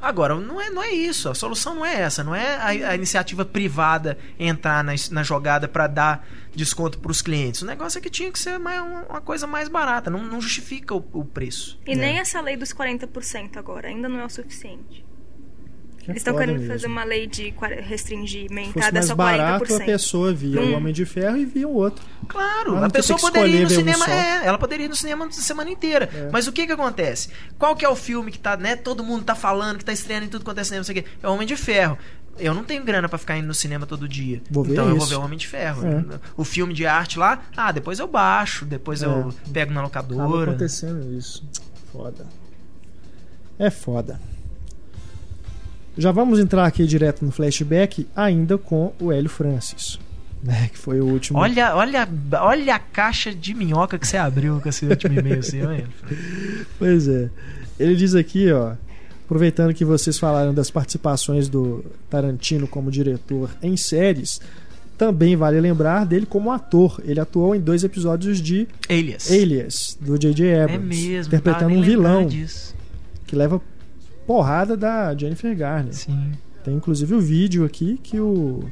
Agora, não é, não é isso. A solução não é essa. Não é a, a iniciativa privada entrar na, na jogada para dar desconto para os clientes. O negócio é que tinha que ser mais, uma, coisa mais barata. Não, não justifica o, o preço. E nem essa lei dos 40% agora. Ainda não é o suficiente. Que é Eles estão querendo mesmo. fazer uma lei de entrada mais só barato, 40%. a pessoa via o Hum. Homem de Ferro e via o outro. Claro, a pessoa que poderia ir no um cinema. só. É, ela poderia ir no cinema a semana inteira. Mas o que que acontece? Qual que é o filme que tá, né? Todo mundo tá falando, que tá estreando em tudo quanto é cinema, não sei o quê. É o Homem de Ferro. Eu não tenho grana pra ficar indo no cinema todo dia. Vou ver então eu vou isso. ver o Homem de Ferro. É. O filme de arte lá, ah, depois eu baixo, depois eu É. pego na locadora. acontecendo isso. Foda. É foda. Já vamos entrar aqui direto no flashback, ainda com o Hélio Francis. Né, que foi o último. Olha, olha, olha a caixa de minhoca que você abriu com esse último e-mail assim, olha. Pois é. Ele diz aqui, ó. Aproveitando que vocês falaram das participações do Tarantino como diretor em séries, também vale lembrar dele como ator. Ele atuou em dois episódios de Alias. Alias, do J.J. É Abrams. mesmo. Interpretando um vilão que leva porrada da Jennifer Garner. Sim. Tem inclusive o vídeo aqui que o.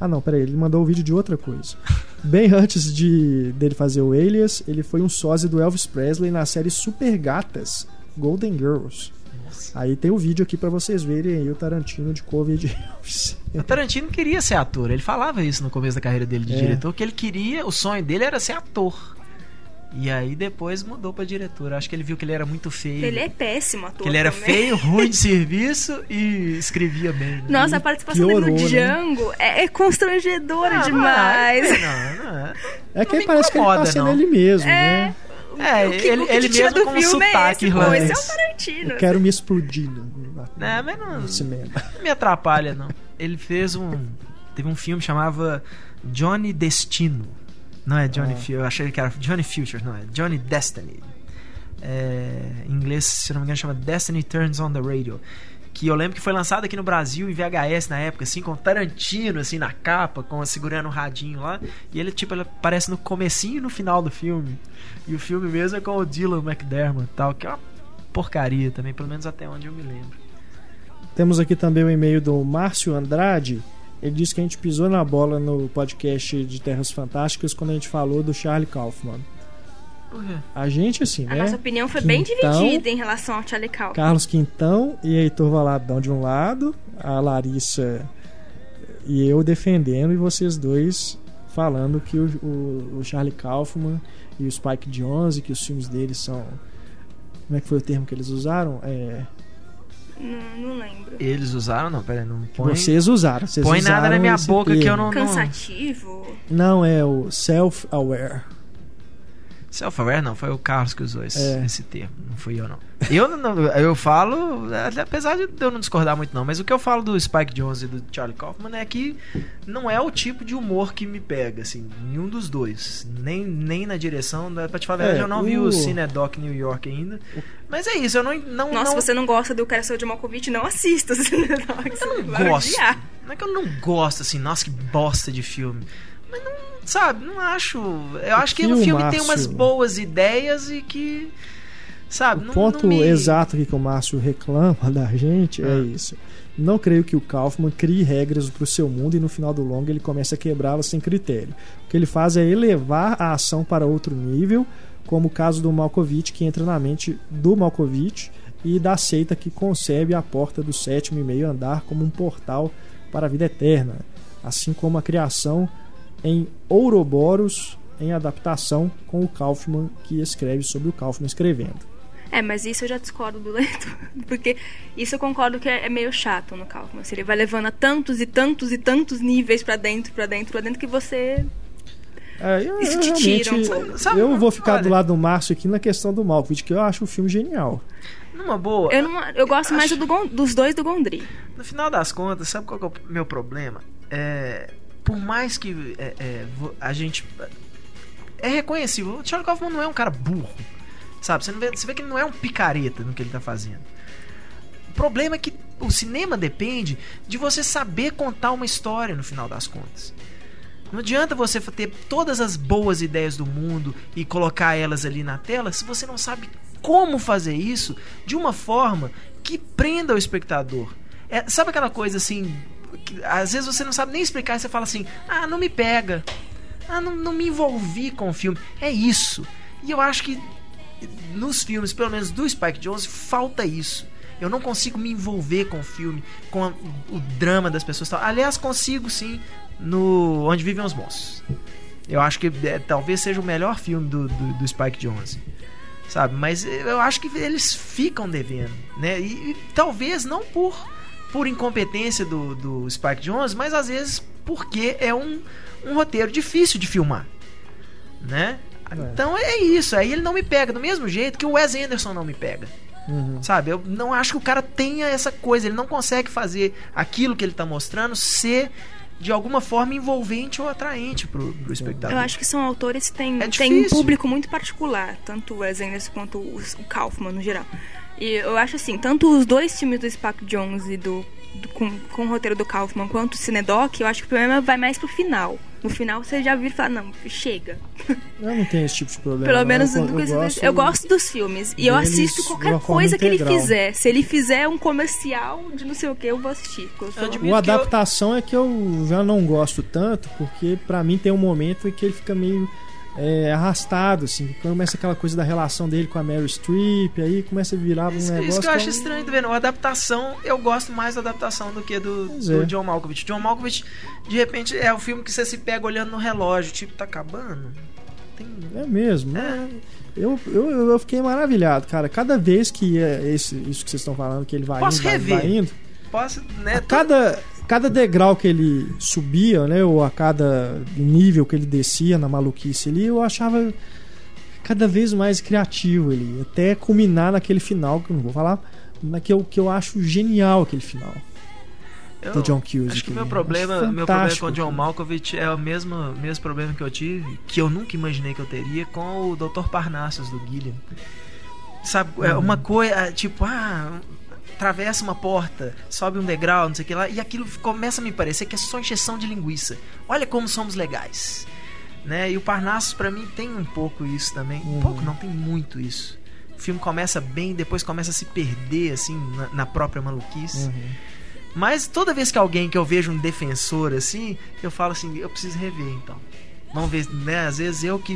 Ah não, peraí, ele mandou o vídeo de outra coisa. Bem antes de dele fazer o Alias, ele foi um sósia do Elvis Presley na série Super Gatas, Golden Girls. Nossa. Aí tem o vídeo aqui pra vocês verem aí o Tarantino de cover de Elvis. O Tarantino queria ser ator. Ele falava isso no começo da carreira dele de É. diretor, que ele queria, o sonho dele era ser ator. E aí depois mudou pra diretor. Acho que ele viu que ele era muito feio. Ele é péssimo ator. que ele era também. feio, ruim de serviço e escrevia bem. né? Nossa, a participação dele no né? Django é, é constrangedora Ah, demais. Não, não, é. É que Não aí parece que ele tá sendo não. ele mesmo, É. né? É, O que- ele, ele mesmo do com um filme é sotaque esse, pô, esse é o Tarantino. Eu quero me explodir no, no- Não, mas não, no cinema. não me atrapalha, não. Ele fez um. Teve um filme que chamava Johnny Destino. Não é Johnny Ah. Future, eu achei que era Johnny Future, não é? Johnny Destiny. É, em inglês, se não me engano, chama Destiny Turns on the Radio. Que eu lembro que foi lançado aqui no Brasil em VHS na época, assim, com Tarantino, assim, na capa, com segurando um radinho lá. E ele, tipo, ele aparece no comecinho e no final do filme. E o filme mesmo é com o Dylan McDermott e tal, que é uma porcaria também, pelo menos até onde eu me lembro. Temos aqui também o e-mail do Márcio Andrade. Ele disse que a gente pisou na bola no podcast de Terras Fantásticas quando a gente falou do Charlie Kaufman. Quê? A gente, assim, A né? nossa opinião foi bem Quintão, dividida em relação ao Charlie Kaufman. Carlos Quintão e Heitor Valadão de um lado, a Larissa e eu defendendo, e vocês dois falando que o, o- o Charlie Kaufman e o Spike Jonze, que os filmes deles são. Como é que foi o termo que eles usaram? É, Não, não lembro. Eles usaram? Não, pera aí, não põe. vocês usaram. Vocês põe nada na usaram minha boca que eu termo. não. Cansativo. Não, é o self-aware. Self-aware não, foi o Carlos que usou esse, É. esse termo, não fui eu não. Eu, não- eu falo, é, apesar de eu não discordar muito não, mas o que eu falo do Spike Jonze e do Charlie Kaufman é que não é o tipo de humor que me pega, assim, nenhum dos dois. Nem, nem na direção, da, pra te falar a verdade, É, eu não vi o- o Cinedoc New York ainda. Mas é isso, eu não. não Nossa, não, se você não gosta do Cara Seu de Malkovich, não assista. Você não, Eu não gosto. Não é que eu não gosto, assim, nossa, que bosta de filme. Mas não, sabe, não acho. Eu acho que o filme tem umas Márcio? boas ideias e que. Sabe, O não, ponto não me... exato que o Márcio reclama da gente é Ah. isso. Não creio que o Kaufman crie regras para o seu mundo e no final do longo ele comece a quebrá-las sem critério. O que ele faz é elevar a ação para outro nível, como o caso do Malkovich, que entra na mente do Malkovich e da seita que concebe a porta do sétimo e meio andar como um portal para a vida eterna, assim como a criação em Ouroboros em adaptação com o Kaufman que escreve sobre o Kaufman escrevendo. É, mas isso eu já discordo do leitor. Porque isso eu concordo que é é meio chato no Kaufman. Assim, ele vai levando a tantos e tantos e tantos níveis pra dentro, pra dentro, pra dentro, que você. É, eu, Isso eu te realmente, tira um pouco. Sabe, eu vou ficar olha- do lado do Márcio aqui na questão do Malkovich, que eu acho o filme genial. Numa boa. Eu, não, eu gosto mais acho- do Gon- dos dois do Gondry. No final das contas, sabe qual que é o meu problema? É, por mais que é, é, a gente. É reconhecível. O Charlie Kaufman não é um cara burro. Sabe? Você, vê, você vê que ele não é um picareta no que ele tá fazendo. O problema é que o cinema depende de você saber contar uma história no final das contas. Não adianta você ter todas as boas ideias do mundo e colocar elas ali na tela se você não sabe como fazer isso de uma forma que prenda o espectador. É, sabe aquela coisa assim, que às vezes você não sabe nem explicar você fala assim: ah, não me pega. Ah, não, não me envolvi com o filme. É isso. E eu acho que nos filmes, pelo menos do Spike Jonze, falta isso. Eu não consigo me envolver com o filme, com a- o drama das pessoas. tal. Aliás, consigo sim no Onde Vivem os Monstros. Eu acho que é, talvez seja o melhor filme do, do, do Spike Jonze. Sabe? Mas eu acho que eles ficam devendo. Né? E, e talvez não por, por incompetência do, do Spike Jonze, mas às vezes porque é um, um roteiro difícil de filmar. Né? É. Então é isso. Aí ele não me pega do mesmo jeito que o Wes Anderson não me pega. Uhum. Sabe? Eu não acho que o cara tenha essa coisa. Ele não consegue fazer aquilo que ele tá mostrando ser de alguma forma envolvente ou atraente pro, pro espectador. Eu acho que são autores que têm, É têm um público muito particular, tanto o Wes Anderson quanto o, o Kaufman no geral. E eu acho assim, tanto os dois filmes do Spike Jones e do, do- com, com o roteiro do Kaufman quanto o Cinedoc, eu acho que o problema vai mais pro final. No final você já vira e fala, não, chega. Eu não tenho esse tipo de problema. Pelo não. menos eu, eu, eu gosto, eu gosto dos filmes. E eu assisto qualquer coisa que ele integral. fizer. Se ele fizer um comercial de não sei o que, eu vou assistir. eu sou- O adaptação é que eu já não gosto tanto, porque pra mim tem um momento em que ele fica meio é, arrastado, assim. Começa aquela coisa da relação dele com a Mary Streep, aí começa a virar um Isso, negócio. isso que eu acho é um- estranho, vendo? A adaptação, eu gosto mais da adaptação do que do, do é. John Malkovich. John Malkovich, de repente, é o filme que você se pega olhando no relógio, tipo, tá acabando? Tem... É mesmo. né? Eu, eu, eu fiquei maravilhado, cara. Cada vez que é esse, isso que vocês estão falando, que ele vai Posso indo, vai, rever. vai indo, Posso, né? a cada, cada degrau que ele subia, né, ou a cada nível que ele descia na maluquice ali, eu achava cada vez mais criativo ele, até culminar naquele final que eu não vou falar, naquele que eu acho genial aquele final eu- do John Cusack. Acho que meu problema, Acho meu problema com o John. Malkovich é o mesmo, mesmo problema que eu tive, que eu nunca imaginei que eu teria com o Dr. Parnassus do Gilliam. Sabe, Uhum. é uma coisa, tipo, ah, atravessa uma porta, sobe um degrau, não sei o que lá, e aquilo começa a me parecer que é só encheção de linguiça. Olha como somos legais. Né? E o Parnassus pra mim tem um pouco isso também. Um Uhum. pouco não, tem muito isso. O filme começa bem, depois começa a se perder assim na, na própria maluquice. Uhum. Mas toda vez que alguém que eu vejo um defensor assim, eu falo assim, eu preciso rever então. Vamos ver, né? Às vezes eu que.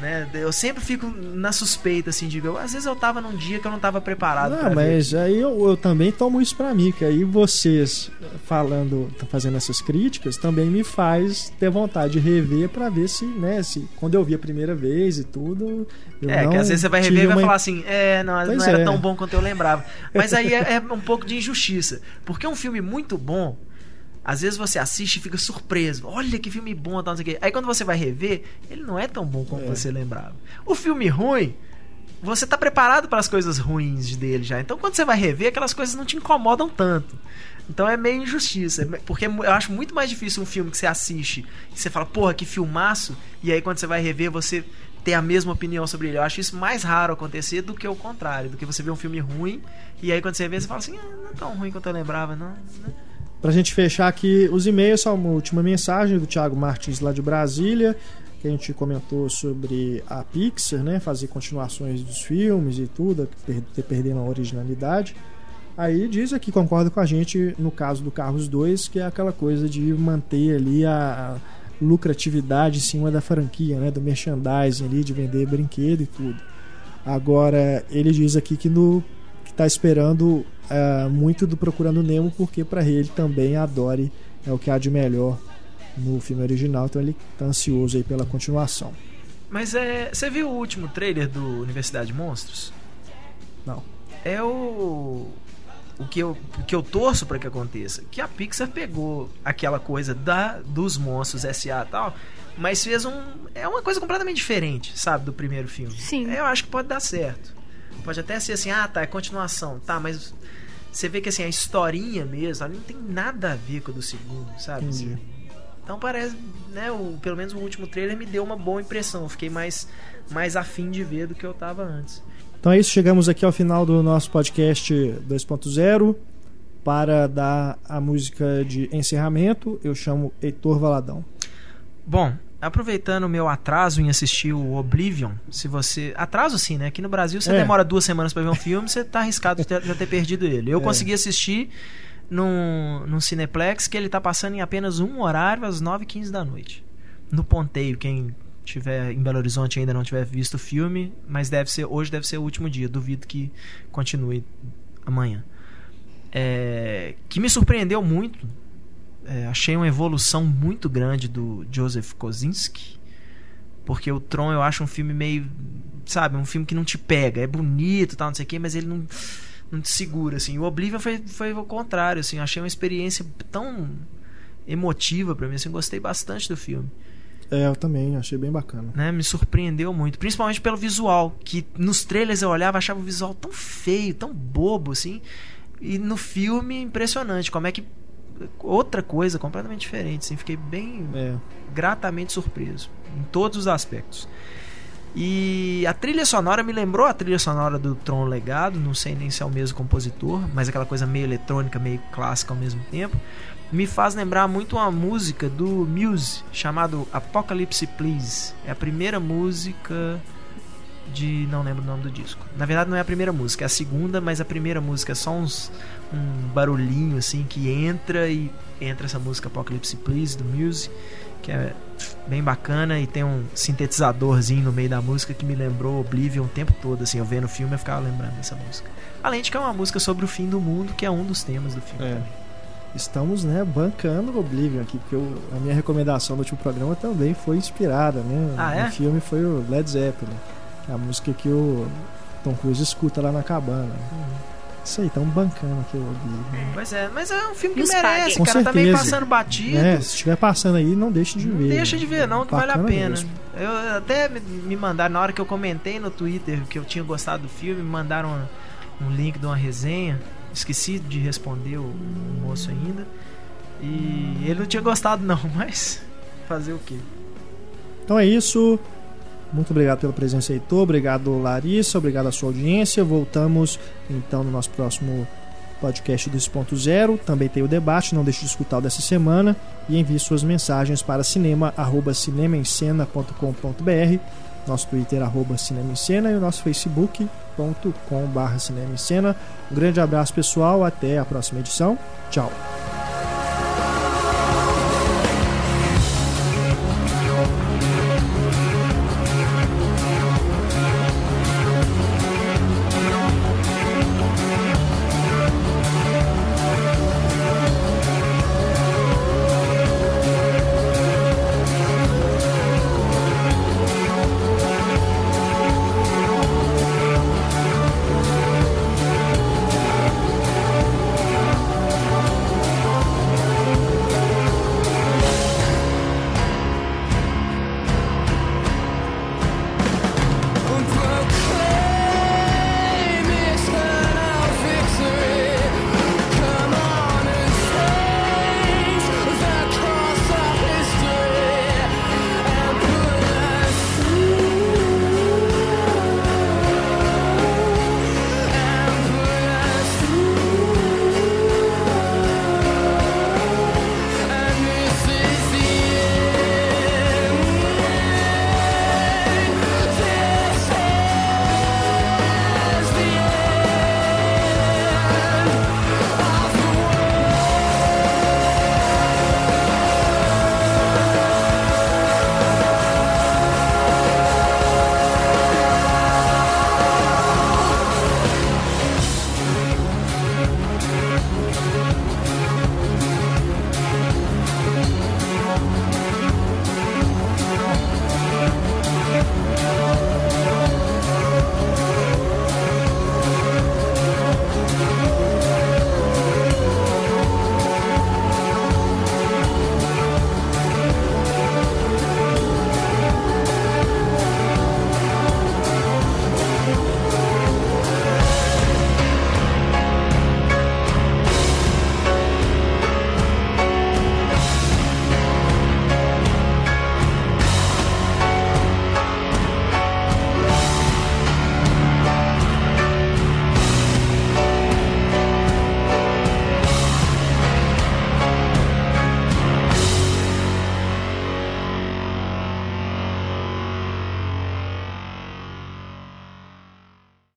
Né, eu sempre fico na suspeita, assim, de ver. Às vezes eu tava num dia que eu não tava preparado Não, ver. mas aí eu, eu também tomo isso pra mim, que aí vocês falando, fazendo essas críticas, também me faz ter vontade de rever pra ver se, né, se quando eu vi a primeira vez e tudo. eu É, que às vezes você vai rever e vai uma- falar assim, é, não, Pois não era é. tão bom quanto eu lembrava. Mas aí é, é um pouco de injustiça. Porque um filme muito bom, às vezes você assiste e fica surpreso. Olha que filme bom, tal, não sei o quê. Aí quando você vai rever, ele não é tão bom como É. você lembrava. O filme ruim, você tá preparado para as coisas ruins dele já. Então quando você vai rever, aquelas coisas não te incomodam tanto. Então é meio injustiça. Porque eu acho muito mais difícil um filme que você assiste e você fala, porra, que filmaço. E aí quando você vai rever, você ter a mesma opinião sobre ele. Eu acho isso mais raro acontecer do que o contrário. Do que você ver um filme ruim e aí quando você vê, você fala assim, ah, não é tão ruim quanto eu lembrava, não. Né?" Pra gente fechar aqui os e-mails, só uma última mensagem do Thiago Martins lá de Brasília, que a gente comentou sobre a Pixar, né? Fazer continuações dos filmes e tudo, ter perdendo a originalidade. Aí diz aqui, concorda com a gente no caso do Carros 2, que é aquela coisa de manter ali a, a lucratividade em cima da franquia, né? Do merchandising ali, de vender brinquedo e tudo. Agora, ele diz aqui que no que tá esperando ah, muito do Procurando Nemo, porque para ele também a Dory é o que há de melhor no filme original, então ele tá ansioso aí pela continuação. Mas é. Você viu o último trailer do Universidade de Monstros? Não. É o. O que eu, o que eu torço para que aconteça. Que a Pixar pegou aquela coisa da dos monstros SA e tal, mas fez um. É uma coisa completamente diferente, sabe, do primeiro filme. Sim. Eu acho que pode dar certo. Pode até ser assim, ah, tá, é continuação. Tá, mas você vê que assim, a historinha mesmo, ela não tem nada a ver com a do segundo, sabe? Entendi. Assim, então parece, né, o, pelo menos o último trailer me deu uma boa impressão. Eu fiquei mais, mais afim de ver do que eu tava antes. Então é isso, chegamos aqui ao final do nosso podcast 2.0. Para dar a música de encerramento, eu chamo Heitor Valadão. Bom, aproveitando o meu atraso em assistir o Oblivion, se você. Atraso sim, né? Aqui no Brasil você É. demora duas semanas pra ver um filme, você tá arriscado de ter, já ter perdido ele. Eu É. consegui assistir num, num Cineplex que ele tá passando em apenas um horário às 9h15 da noite. No ponteio, quem tiver em Belo Horizonte ainda não tiver visto o filme, mas deve ser hoje deve ser o último dia. Duvido que continue amanhã. É, que me surpreendeu muito. É, achei uma evolução muito grande do Joseph Kosinski. Porque o Tron eu acho um filme meio. Sabe, um filme que não te pega. É bonito tal, não sei o quê, mas ele não, não te segura. Assim. O Oblivion foi, foi o contrário. Assim, eu achei uma experiência tão emotiva pra mim. Assim, gostei bastante do filme. É, eu também achei bem bacana. né? Me surpreendeu muito, principalmente pelo visual, que nos trailers eu olhava, achava o visual tão feio, tão bobo assim, e no filme impressionante, como é que outra coisa completamente diferente, assim, fiquei bem É. gratamente surpreso em todos os aspectos. E a trilha sonora me lembrou a trilha sonora do Tron Legado, não sei nem se é o mesmo compositor, mas aquela coisa meio eletrônica, meio clássica ao mesmo tempo. Me faz lembrar muito uma música do Muse chamado Apocalypse Please. É a primeira música de não lembro o nome do disco. Na verdade não é a primeira música, é a segunda, mas a primeira música é só uns um barulhinho assim que entra e entra essa música Apocalypse Please do Muse, que é bem bacana e tem um sintetizadorzinho no meio da música que me lembrou Oblivion o tempo todo assim, eu vendo o filme eu ficava lembrando dessa música. Além de que é uma música sobre o fim do mundo, que é um dos temas do filme. É. também. Estamos, né, bancando o Oblivion aqui, porque eu- a minha recomendação do último programa também foi inspirada, né? Ah, é? O filme foi o Led Zeppelin, é a música que o Tom Cruise escuta lá na cabana. Isso aí, estamos bancando aqui o Oblivion. Pois é, mas é um filme que Nos merece, pague. Com cara, tá meio certeza. passando batido. É, se estiver passando aí, não deixe de Não ver. deixa de ver, não, que vale a pena. mesmo. Eu até me- me mandaram, na hora que eu comentei no Twitter que eu tinha gostado do filme, me mandaram um, um link de uma resenha. Esqueci de responder o, o moço ainda. E ele não tinha gostado, não, mas fazer o quê? Então é isso. Muito obrigado pela presença, Heitor. Obrigado, Larissa. Obrigado à sua audiência. Voltamos então no nosso próximo podcast do 2.0. Também tem o debate, não deixe de escutar o dessa semana. E envie suas mensagens para cinema, arroba cinemaencena.com.br, nosso Twitter, arroba cinema em cena, e o nosso facebook.com barra cinema em cena. Um grande abraço, pessoal. Até a próxima edição. Tchau.